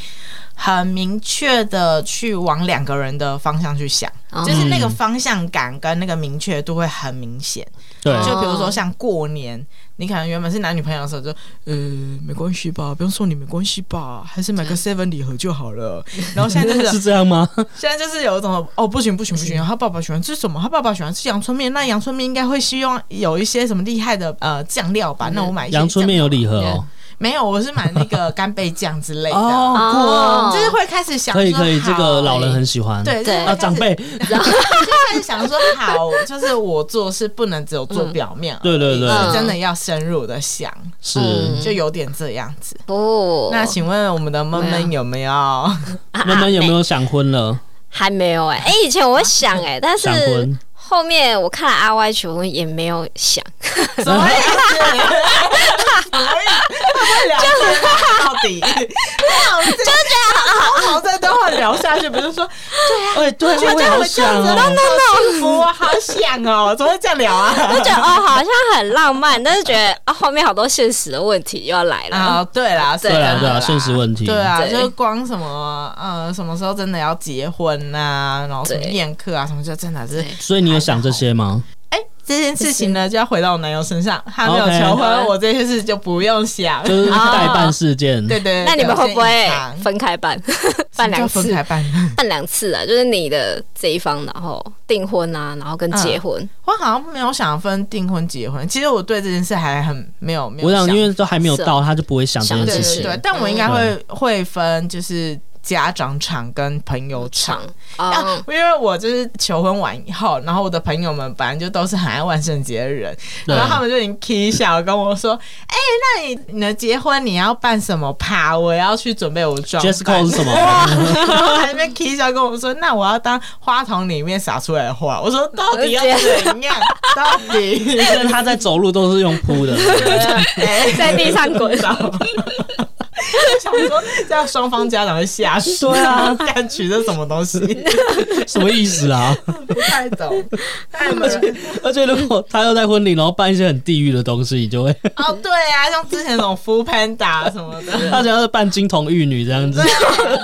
很明确的去往两个人的方向去想，嗯、就是那个方向感跟那个明确度会很明显。对，就比如说像过年，你可能原本是男女朋友的时候就，就呃没关系吧，不用送你没关系吧，还是买个 seven 礼盒就好了。然后现在就是 [laughs] 是这样吗？[laughs] 现在就是有一种哦不行不行不行，他爸爸喜欢吃什么？他爸爸喜欢吃阳春面，那阳春面应该会希望有一些什么厉害的呃酱料吧？那我买阳春面有礼盒哦。没有，我是买那个干贝酱之类的，哦，就是会开始想，可以可以，这个老人很喜欢，对对。啊，长辈，然后就开始想说，好，[laughs] 就是我做事不能只有做表面，对对对，真的要深入的想，是，就有点这样子。哦，那请问我们的闷闷有没有？闷闷有没有想婚了？还没有哎，哎，以前我会想哎，但是后面我看了阿 Y 求婚也没有想，什么 [laughs] 意思？就是到底，就是觉得好好再等会聊下去，不是说对啊，对，觉得这样的样子，那那幸福，好想哦，怎么会这样聊啊？就觉得哦，好像很浪漫，但是觉得啊，后面好多现实的问题又要来了啊。对啦，对啦，对啊，现实问题，对啊，就是光什么呃，什么时候真的要结婚呐？然后什么宴客啊，什么就真的是。所以你有想这些吗？这件事情呢，就要回到我男友身上。他没有求婚，我这件事就不用想，就是代办事件。对对，那你们会不会分开办？[laughs] 办两次？分开办？[laughs] 办两次啊？就是你的这一方，然后订婚啊，然后跟结婚。我好像没有想分订婚结婚。其实我对这件事还很没有没有。我想，因为都还没有到，他就不会想这件事情。对，但我应该会会分，就是。家长场跟朋友场，啊，因为我就是求婚完以后，然后我的朋友们本来就都是很爱万圣节的人，然后他们就已经 k 笑跟我说：“哎，那你你的结婚你要办什么趴？我要去准备我的装扮。” Jessica 是什么？然后还在那边 k 笑跟我说：“那我要当花筒里面洒出来的花。”我说：“到底要怎样？到底？” [laughs] 因为他在走路都是用扑的，[laughs] 在地上滚。[laughs] [laughs] 想说这样双方家长会吓死，对啊，[laughs] 敢娶这什么东西？[laughs] 什么意思啊？不太懂。而且而且，如果他要在婚礼，然后办一些很地狱的东西，你就会哦，对啊，像之前那种 foodpanda 什么的，他想要是扮金童玉女这样子，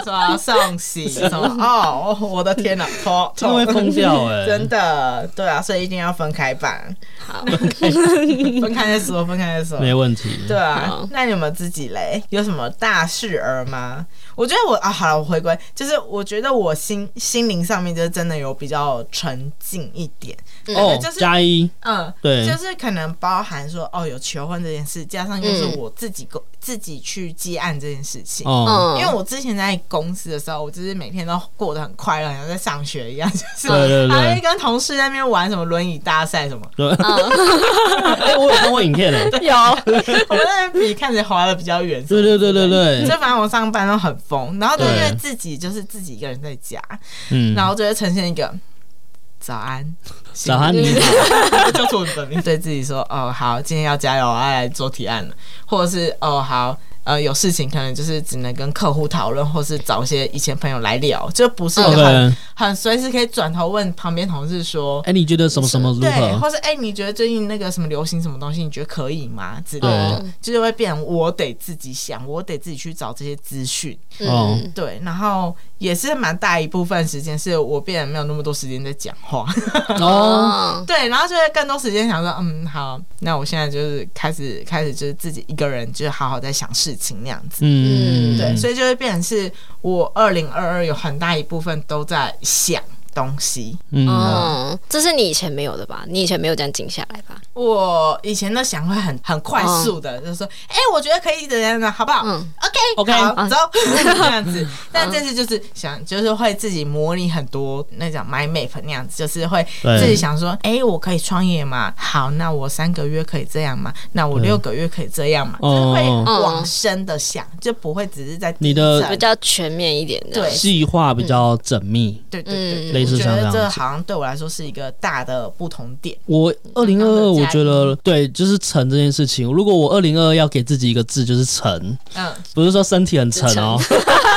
什么送喜什么哦，我的天哪，头他会疯掉哎，真的，对啊，所以一定要分开办。好，分开再说，分开再说，没问题。对啊，那你有没有自己嘞？有什么大事儿吗？我觉得我啊，好了，我回归，就是我觉得我心心灵上面就是真的有比较沉静一点。哦，就是加一，嗯，对，就是可能包含说哦，有求婚这件事，加上就是我自己公自己去接案这件事情。哦，因为我之前在公司的时候，我就是每天都过得很快乐，像在上学一样，[laughs] 就是还会跟同事在那边玩什么轮椅大赛什么。对，[laughs] 哎，我有看过影片 [laughs] 的，有，我们那边比看起来滑的比较远。对对对对对，就反正我上班都很疯，然后就因为自己就是自己一个人在家，嗯，然后就会呈现一个。早安，[laughs] 早安，你好，[laughs] 就对自己说，哦，好，今天要加油，我要来做提案了，或者是，哦，好，呃有事情，可能就是只能跟客户讨论，或是找一些以前朋友来聊，就不是很 Okay. 很随时可以转头问旁边同事说：“哎、欸，你觉得什么什么如何？”对，或是哎、欸，你觉得最近那个什么流行什么东西，你觉得可以吗？之类的，对就是会变我得自己想，我得自己去找这些资讯。嗯，对，然后也是蛮大一部分时间是我变得没有那么多时间在讲话。哦，[laughs] 对，然后就会更多时间想说，嗯，好，那我现在就是开始开始就是自己一个人，就是好好在想事情那样子。嗯，对，所以就会变成是我二零二二有很大一部分都在想。东西，嗯，这是你以前没有的吧？你以前没有这样静下来吧？我以前的想会很很快速的，就是说，哎，我觉得可以怎样的，好不好？嗯，OK，OK，好，走，[laughs] 这样子。但这次就是想，就是会自己模拟很多那种 mind map 那样子，就是会自己想说，哎，我可以创业吗？好，那我三个月可以这样吗？那我六个月可以这样吗？就是会往深的想，就不会只是在你的比较全面一点的，对，计划比较缜密，对对对。我觉得这好像对我来说是一个大的不同点。我二零二二，我觉得对，就是沉这件事情。如果我二零二二要给自己一个字，就是沉。嗯，不是说身体很沉哦。[laughs]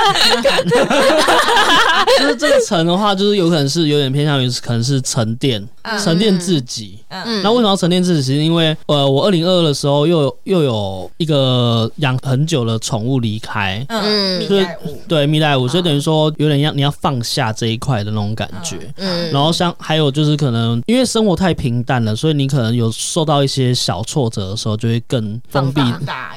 [laughs] 就是这个沉的话，就是有可能是有点偏向于可能是沉淀，沉淀自己。嗯，那为什么要沉淀自己？是因为呃，我二零二二的时候又有又有一个养很久的宠物离开。嗯，蜜袋鼯。对，蜜袋鼯，所以等于说有点要你要放下这一块的那种感觉。嗯，然后像还有就是可能因为生活太平淡了，所以你可能有受到一些小挫折的时候，就会更封闭，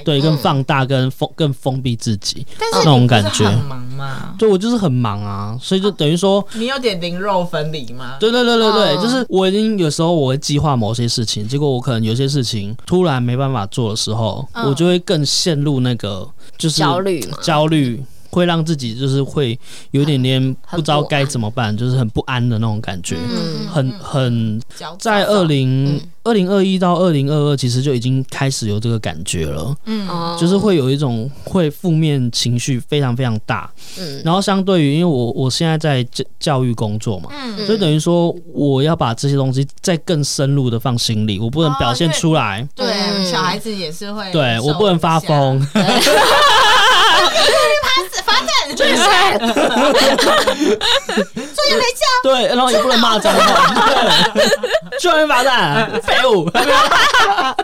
对，更放大，跟封更封闭自己，那种感觉。很忙嘛？对，我就是很忙啊，所以就等于说你有点零肉分离吗？对对对对对，就是我已经有时候我会计划某些事情，结果我可能有些事情突然没办法做的时候，我就会更陷入那个就是焦虑，焦虑。会让自己就是会有点点不知道该怎么办，就是很不安的那种感觉，嗯很很在二零二零二一到二零二二，其实就已经开始有这个感觉了，嗯，就是会有一种会负面情绪非常非常大，嗯，然后相对于因为我我现在在教教育工作嘛，嗯，所以等于说我要把这些东西再更深入的放心里，我不能表现出来，对，小孩子也是会，对我不能发疯。[laughs] 作业没交，对，然后也不能骂脏话，对，作业罚站，废物，[laughs] 没办法，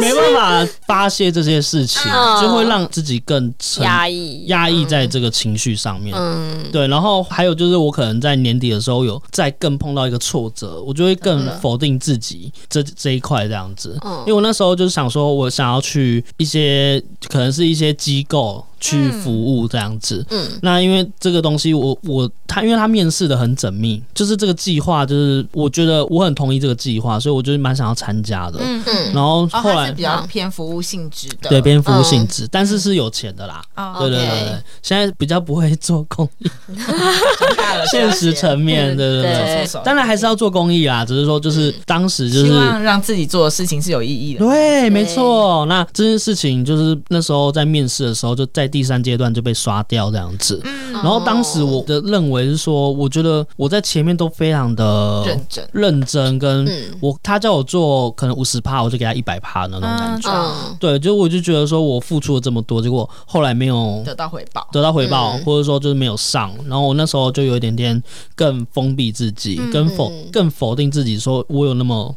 没办法发泄这些事情，就会让自己更压抑，压抑在这个情绪上面，嗯，对，然后还有就是我可能在年底的时候有再更碰到一个挫折，我就会更否定自己这这一块这样子，因为我那时候就是想说，我想要去一些可能是一些机构。去服务这样子，嗯，那因为这个东西我，我我他，因为他面试的很缜密，就是这个计划，就是我觉得我很同意这个计划，所以我就蛮想要参加的，嗯。嗯，然后后来、哦、比较偏服务性质的，对，偏服务性质，嗯、但是是有钱的啦，哦、对对对对，okay 现在比较不会做公益，[laughs] 现实层面，对对对，对。当然还是要做公益啦，只是说就是当时就是希望让自己做的事情是有意义的，对，没错，那这件事情就是那时候在面试的时候。就在第三阶段就被刷掉这样子，嗯、然后当时我的认为是说，我觉得我在前面都非常的认真，认真跟我他叫我做可能五十趴，我就给他一百趴那种感觉，嗯、对，就我就觉得说我付出了这么多，结果后来没有得到回报，得到回报，或者说就是没有上，然后我那时候就有一点点更封闭自己，更否更否定自己，说我有那么。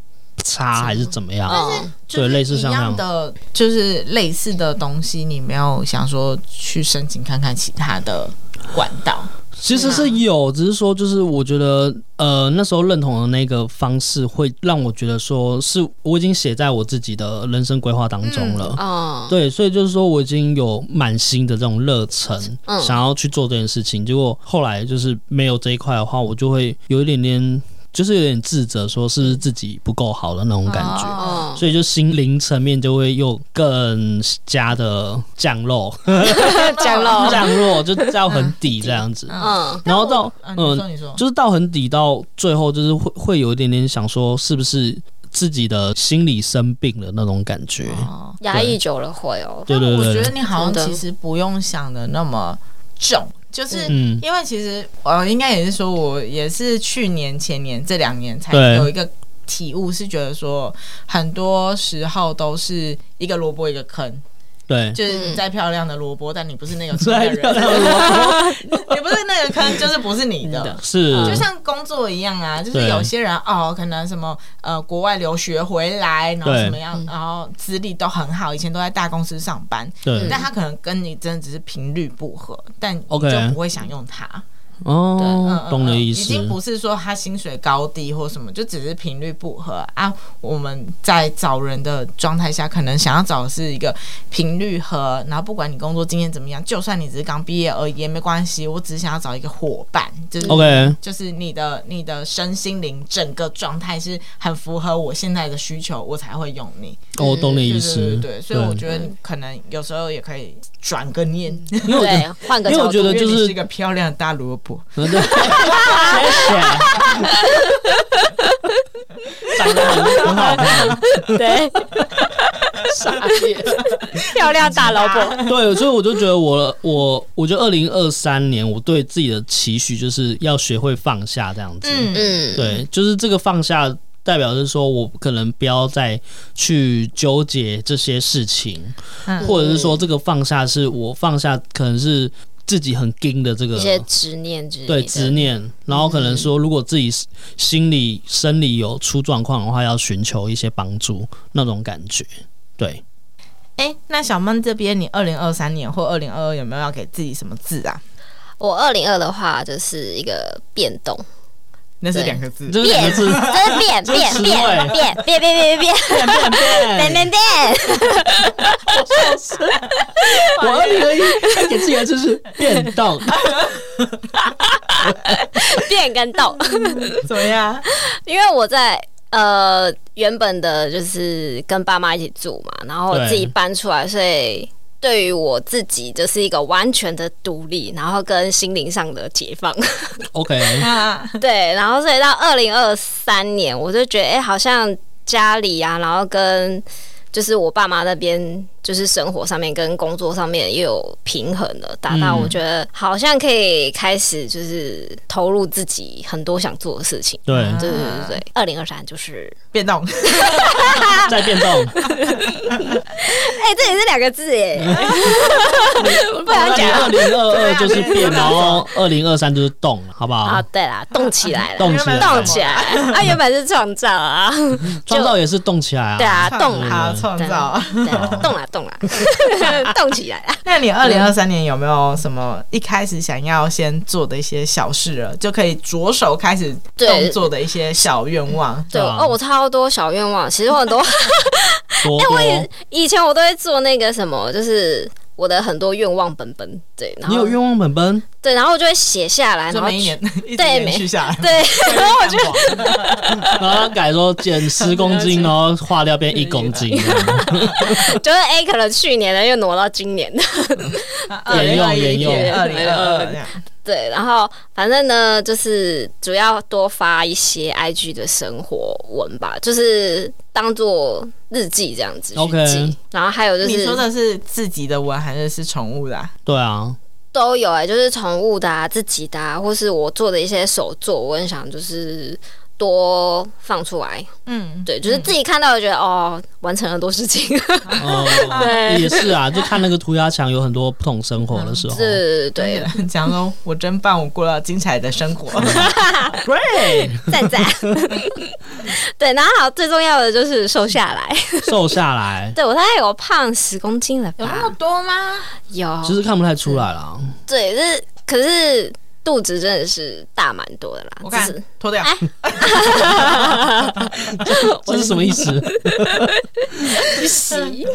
差还是怎么样？嗯，对，类似像这样的，就是类似的东西，你没有想说去申请看看其他的管道？其实是有，只是说就是我觉得，呃，那时候认同的那个方式，会让我觉得说是我已经写在我自己的人生规划当中了。哦，对，所以就是说我已经有满心的这种热忱，想要去做这件事情。结果后来就是没有这一块的话，我就会有一点点。就是有点自责，说是自己不够好的那种感觉，哦、所以就心灵层面就会又更加的降落，[laughs] 降落。[laughs] 降落，就到很底这样子。嗯，然后到嗯，就是到很底，到最后就是会会有一点点想说，是不是自己的心理生病了那种感觉？压抑久了会哦。对对对，我觉得你好像其实不用想的那么重。就是因为其实呃，应该也是说，我也是去年前年这两年才有一个体悟是觉得说，很多时候都是一个萝卜一个坑。对，就是你再漂亮的萝卜，但你不是那个 [laughs] 坑的人，[laughs] 你不是那个坑，就是不是你的。[laughs] 是，就像工作一样啊，就是有些人哦，可能什么呃，国外留学回来，然后怎么样，然后资历都很好，以前都在大公司上班，对，但他可能跟你真的只是频率不合，但你就不会想用他。哦，懂的意思，已经不是说他薪水高低或什么，就只是频率不合啊。我们在找人的状态下，可能想要找的是一个频率合，然后不管你工作经验怎么样，就算你只是刚毕业而已也没关系。我只是想要找一个伙伴，就是 OK，就是你的你的身心灵整个状态是很符合我现在的需求，我才会用你。哦，懂的意思，对对对，所以我觉得可能有时候也可以转个念，因为换个，因为我觉得就是一个漂亮的大萝卜。谢谢，长得很好看，对，傻眼，漂亮大老婆，对，所以我就觉得我我我觉得二零二三年我对自己的期许就是要学会放下这样子，嗯。嗯，对，就是这个放下代表是说我可能不要再去纠结这些事情，嗯、或者是说这个放下是我放下可能是。自己很盯的这个一些执念之类的，对执念，然后可能说，如果自己心理、生理有出状况的话，要寻求一些帮助，那种感觉。对，哎、欸，那小梦这边，你二零二三年或二零二二有没有要给自己什么字啊？我二零二的话，就是一个变动。那是两个字，变，这是变变变变变变变变变变。变变变，我笑死！[laughs] 我二零二一给自己的就是变动，[laughs] 变跟动。怎么样？因为我在呃原本的就是跟爸妈一起住嘛，然后自己搬出来，所以。对于我自己，就是一个完全的独立，然后跟心灵上的解放。OK，对，然后所以到二零二三年，我就觉得，哎，好像家里啊，然后跟。就是我爸妈那边，就是生活上面跟工作上面也有平衡了，达到我觉得好像可以开始就是投入自己很多想做的事情。对，对对对对，二零二三就是变动，[laughs] 在变动。[laughs] 哎，这也是两个字耶，[laughs] 不然讲二零二二就是变，然后二零二三就是动，好不好？啊，对啦，动起来了，动起来，动起来。啊，原本是创造啊，创造也是动起来啊。对啊，动好。创造，动了动了，[laughs] [laughs] 动起来了。[laughs] 那你二零二三年有没有什么一开始想要先做的一些小事了，就可以着手开始动作的一些小愿望？对哦，我超多小愿望，其实我很多。哎，我以以前我都会做那个什么，就是。我的很多愿望本本，对，然后你有愿望本本，对，然后我就会写下来，然后每一年对，延续下来，对，然后我就，然后改说减十公斤，然后化掉变一公斤，[laughs] 就是 A 可能去年的又挪到今年的，[laughs] 沿用沿用二零二二。对，然后反正呢，就是主要多发一些 IG 的生活文吧，就是当做日记这样子去记。OK，然后还有就是，你说的是自己的文还是是宠物的啊？对啊，都有哎、欸，就是宠物的啊，自己的啊，或是我做的一些手作，我很想就是。多放出来，嗯，对，就是自己看到觉得哦，完成了很多事情，[laughs] 对，也是啊，就看那个涂鸦墙有很多不同生活的时候，是，对，讲哦我真棒，我过了精彩的生活，[laughs] Great，赞赞，[laughs] 对，然后好，最重要的就是瘦下来，瘦下来，对我大概有胖十公斤了吧？有那么多吗？有，其实看不太出来了，对，是，可是。肚子真的是大蛮多的啦，我看脱掉，[laughs] 这是什么意思？不行，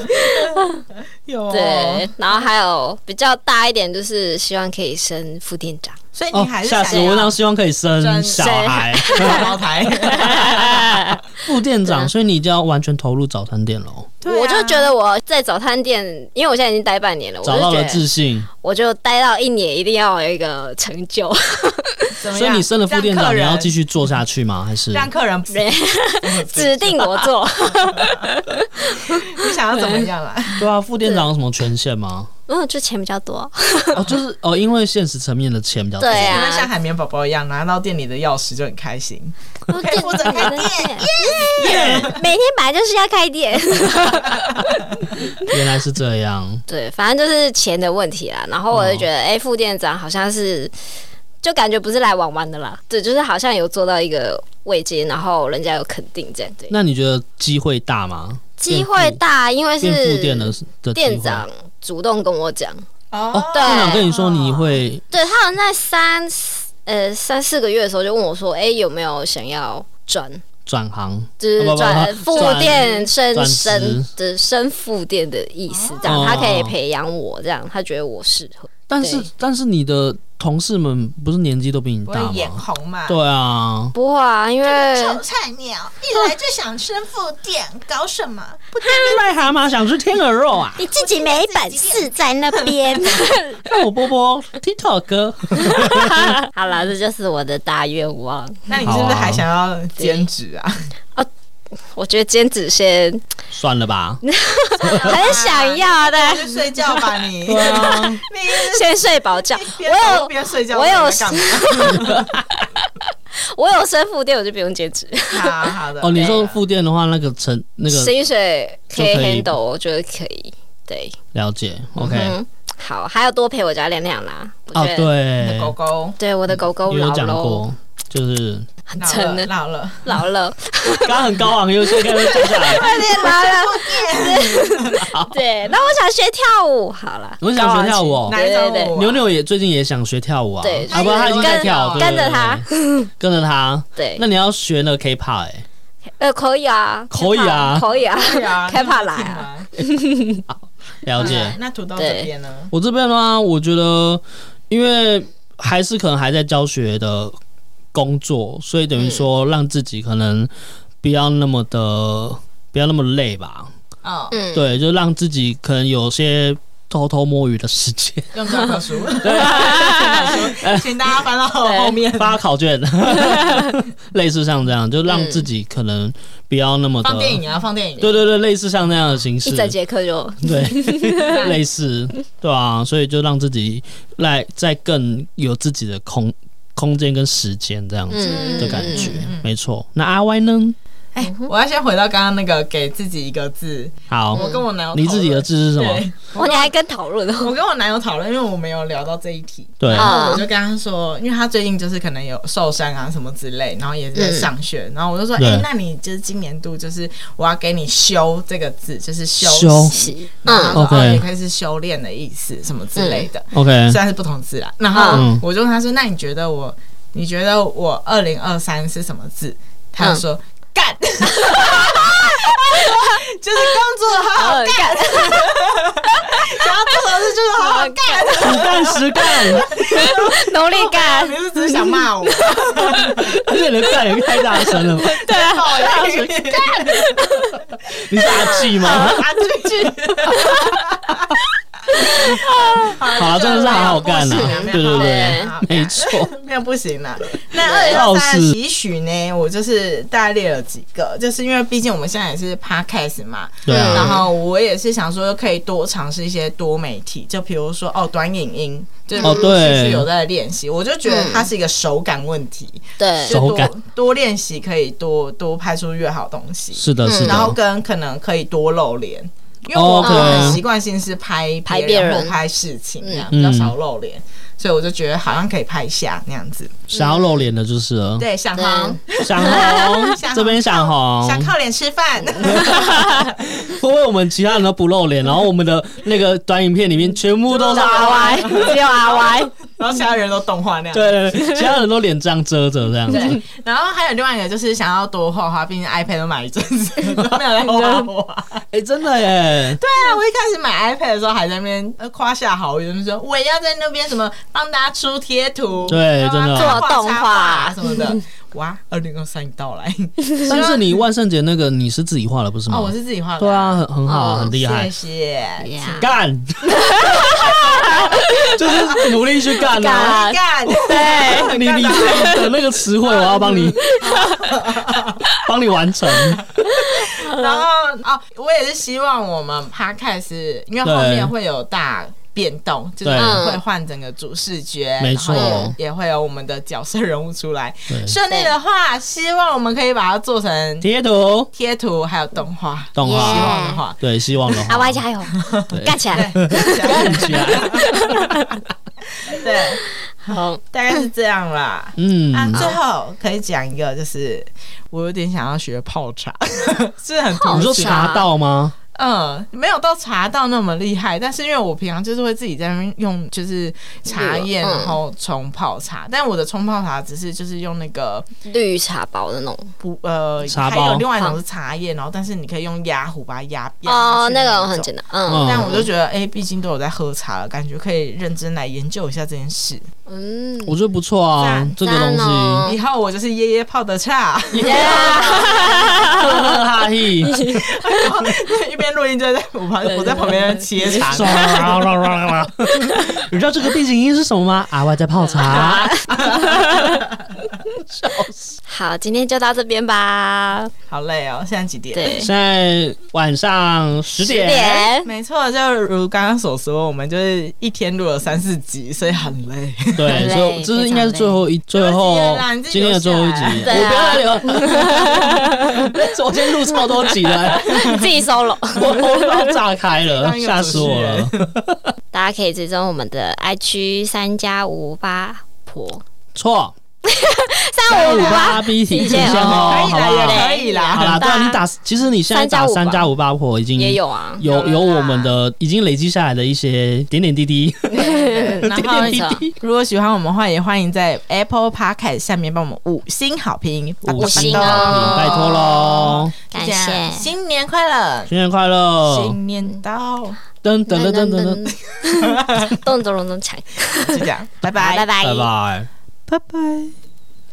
[laughs] 有对，然后还有比较大一点，就是希望可以升副店长。所以你还是想吓死我！希望可以生小孩，[laughs] 双胞胎，[laughs] 副店长，所以你就要完全投入早餐店喽。我就觉得我在早餐店，因为我现在已经待半年了，找到了自信，我就待到一年，一定要有一个成就。[laughs] 所以你升了副店长，你要继续做下去吗？还是让客人指定我做？你想要怎么样啊？对啊，副店长有什么权限吗？嗯，就钱比较多。哦，就是哦，因为现实层面的钱比较多。对啊，因为像海绵宝宝一样，拿到店里的钥匙就很开心。可以负责开店，耶！每天本来就是要开店。原来是这样。对，反正就是钱的问题啦。然后我就觉得，哎、哦，副店长好像是，就感觉不是来玩玩的啦。对，就是好像有做到一个位阶，然后人家有肯定这样。对，那你觉得机会大吗？机会大，因为是副店的店长主动跟我讲。哦，对，店长跟你说你会，对，他好像在三呃三四个月的时候就问我说，哎，有没有想要转？转行，就是转副店升升的升副店的意思，这样他可以培养我，这样他觉得我适合。但是但是你的。同事们不是年纪都比你大吗？眼红嘛？对啊，不会啊，因为臭菜鸟一来就想升副店，搞什么？不 [laughs] 癞蛤蟆想吃天鹅肉啊！[laughs] 你自己没本事在那边，[laughs] 看我波波 TikTok 哥。好了，这就是我的大愿望。那你是不是还想要兼职啊？我觉得兼职先算了吧，[laughs] 很想要的，就睡觉吧你。对啊，你先睡饱觉。我有边睡觉，我有 [laughs] 我有升副店，我就不用兼职。好好的。哦，你说副店的话，那个成那个薪水可以 handle，我觉得可以。对，了解。OK，好，还要多陪我家亮亮啦。哦，对，狗狗，对我的狗狗老了。就是很沉的，老了，老了。[laughs] 刚刚很高昂，又现在又降下来。快点老了。对，那我想学跳舞。好了，我想学跳舞。对对对，牛牛也最近也想学跳舞啊。对，啊不然他已经在跳，跟着他，[laughs] 跟着他。对，那你要学那个 K-pop 哎？呃，可以啊，可以啊，可以啊，[laughs] K-pop 来啊。[laughs] 了解。那土豆这边呢？我这边的话，我觉得，因为还是可能还在教学的。工作，所以等于说让自己可能不要那么的，嗯、不要那么累吧。哦，嗯，对，就让自己可能有些偷偷摸鱼的时间。用教科书，[laughs] 对，[laughs] 请大家翻到后面发考卷，[laughs] 类似像这样，就让自己可能不要那么的。放电影啊，放电影。对对对，类似像那样的形式。一整节课就对，类似，对啊，所以就让自己来再更有自己的空。空间跟时间这样子的感觉，嗯嗯嗯、没错。那阿歪呢？哎、欸，我要先回到刚刚那个给自己一个字。好，我跟我男友，你自己的字是什么？我你还跟讨论？我跟我男友讨论，因为我没有聊到这一题。对，然后我就跟他说，因为他最近就是可能有受伤啊什么之类，然后也是在上学，嗯、然后我就说，哎、欸，那你就是今年度就是我要给你修这个字，就是休息，嗯，OK，也可以是修炼的意思，什么之类的。OK，虽然是不同字啦。然后我就跟他说，那你觉得我，你觉得我二零二三是什么字？他就说。嗯干，[laughs] 就是工作好好干，想要做的事就是好好干，苦干实干，努力干。你是只是想骂我？而且你的干也太大声了嘛？对啊，好是干。你是阿季吗？[laughs] 阿季。[laughs] 好了，真的是好好干呐！对对对，没错，[laughs] 那样不行了。[laughs] 那二零二三期许呢？我就是大概列了几个，就是因为毕竟我们现在也是 podcast 嘛，对。然后我也是想说，可以多尝试一些多媒体，就比如说哦，短影音，就是其实有在练习。我就觉得它是一个手感问题，对，手感多练习可以多多拍出越好东西。是的，是的。然后跟可能可以多露脸。因为我很习惯性是拍拍别人或拍事情，这样比较少露脸，所以我就觉得好像可以拍一下那样子。想要露脸的就是了，对，想红，[laughs] 想红，这边想红，想靠脸吃饭。[laughs] 因为我们其他人都不露脸，然后我们的那个短影片里面全部都是 R Y，，只有 R Y，。[laughs] 然后其他人都动画那样，对对，其他人都脸这样遮着这样子。然后还有另外一个就是想要多画画，毕竟 iPad 都买一阵子，都没有在画画。哎，真的耶！对啊，我一开始买 iPad 的时候还在那边夸下好语，就是说我也要在那边什么帮大家出贴图，对，真的做动画什么的。哇，二零二三到来，[laughs] 但是你万圣节那个你是自己画的不是吗？哦，我是自己画的。对啊，很很好，很厉害。谢谢，干。[laughs] 就是努力去干啊！干，对，你你的那个词汇，我要帮你，[laughs] 帮你完成。然后哦，我也是希望我们 Podcast，因为后面会有大变动，就是会换整个主视觉，没错，也会有我们的角色人物出来。顺利的话，希望我们可以把它做成贴图、贴图还有动画。动画，希望的话，对，希望的话，阿 Y 加油，干起来，干起来。[laughs] 对，好，大概是这样啦。嗯，啊，最后可以讲一个，就是我有点想要学泡茶，[laughs] 是很你说茶道吗？嗯，没有到茶道那么厉害，但是因为我平常就是会自己在那边用，就是茶叶然后冲泡茶，但我的冲泡茶只是就是用那个绿茶包的那种，不呃，还有另外一种是茶叶，然后但是你可以用压壶把它压压哦，那个很简单，嗯，但我就觉得哎，毕竟都有在喝茶了，感觉可以认真来研究一下这件事。嗯，我觉得不错啊，这个东西。以后我就是爷爷泡的茶，哈哈 [laughs] 一边录音就在我旁，我在旁边切茶。你知道这个背景音是什么吗？阿歪在泡茶。[laughs] [laughs] 笑死！好，今天就到这边吧。好累哦，现在几点？对，现在晚上十点。没错，就如刚刚所说，我们就是一天录了三四集，所以很累。对，所以这是应该是最后一最后今天的最后一集。我不要再留。[laughs] 昨天录超多集了，自己收了，[laughs] 我都要炸开了，吓死我了。大家可以追踪我们的 i 区三加五八婆。错。[laughs] 三五八 B T 可以啦，也可以啦。好啦，对啊，你打，其实你现在打三加五八婆已经也有啊，有有我们的已经累积下来的一些点点滴滴。[laughs] 点点滴滴。如果喜欢我们的话，也欢迎在 Apple Podcast 下面帮我们五星好评，五星好评，拜托喽！感谢，新年快乐，新年快乐，新年到，噔噔噔噔噔噔，咚咚咚咚锵，就这样，拜拜，拜拜，拜拜。拜拜。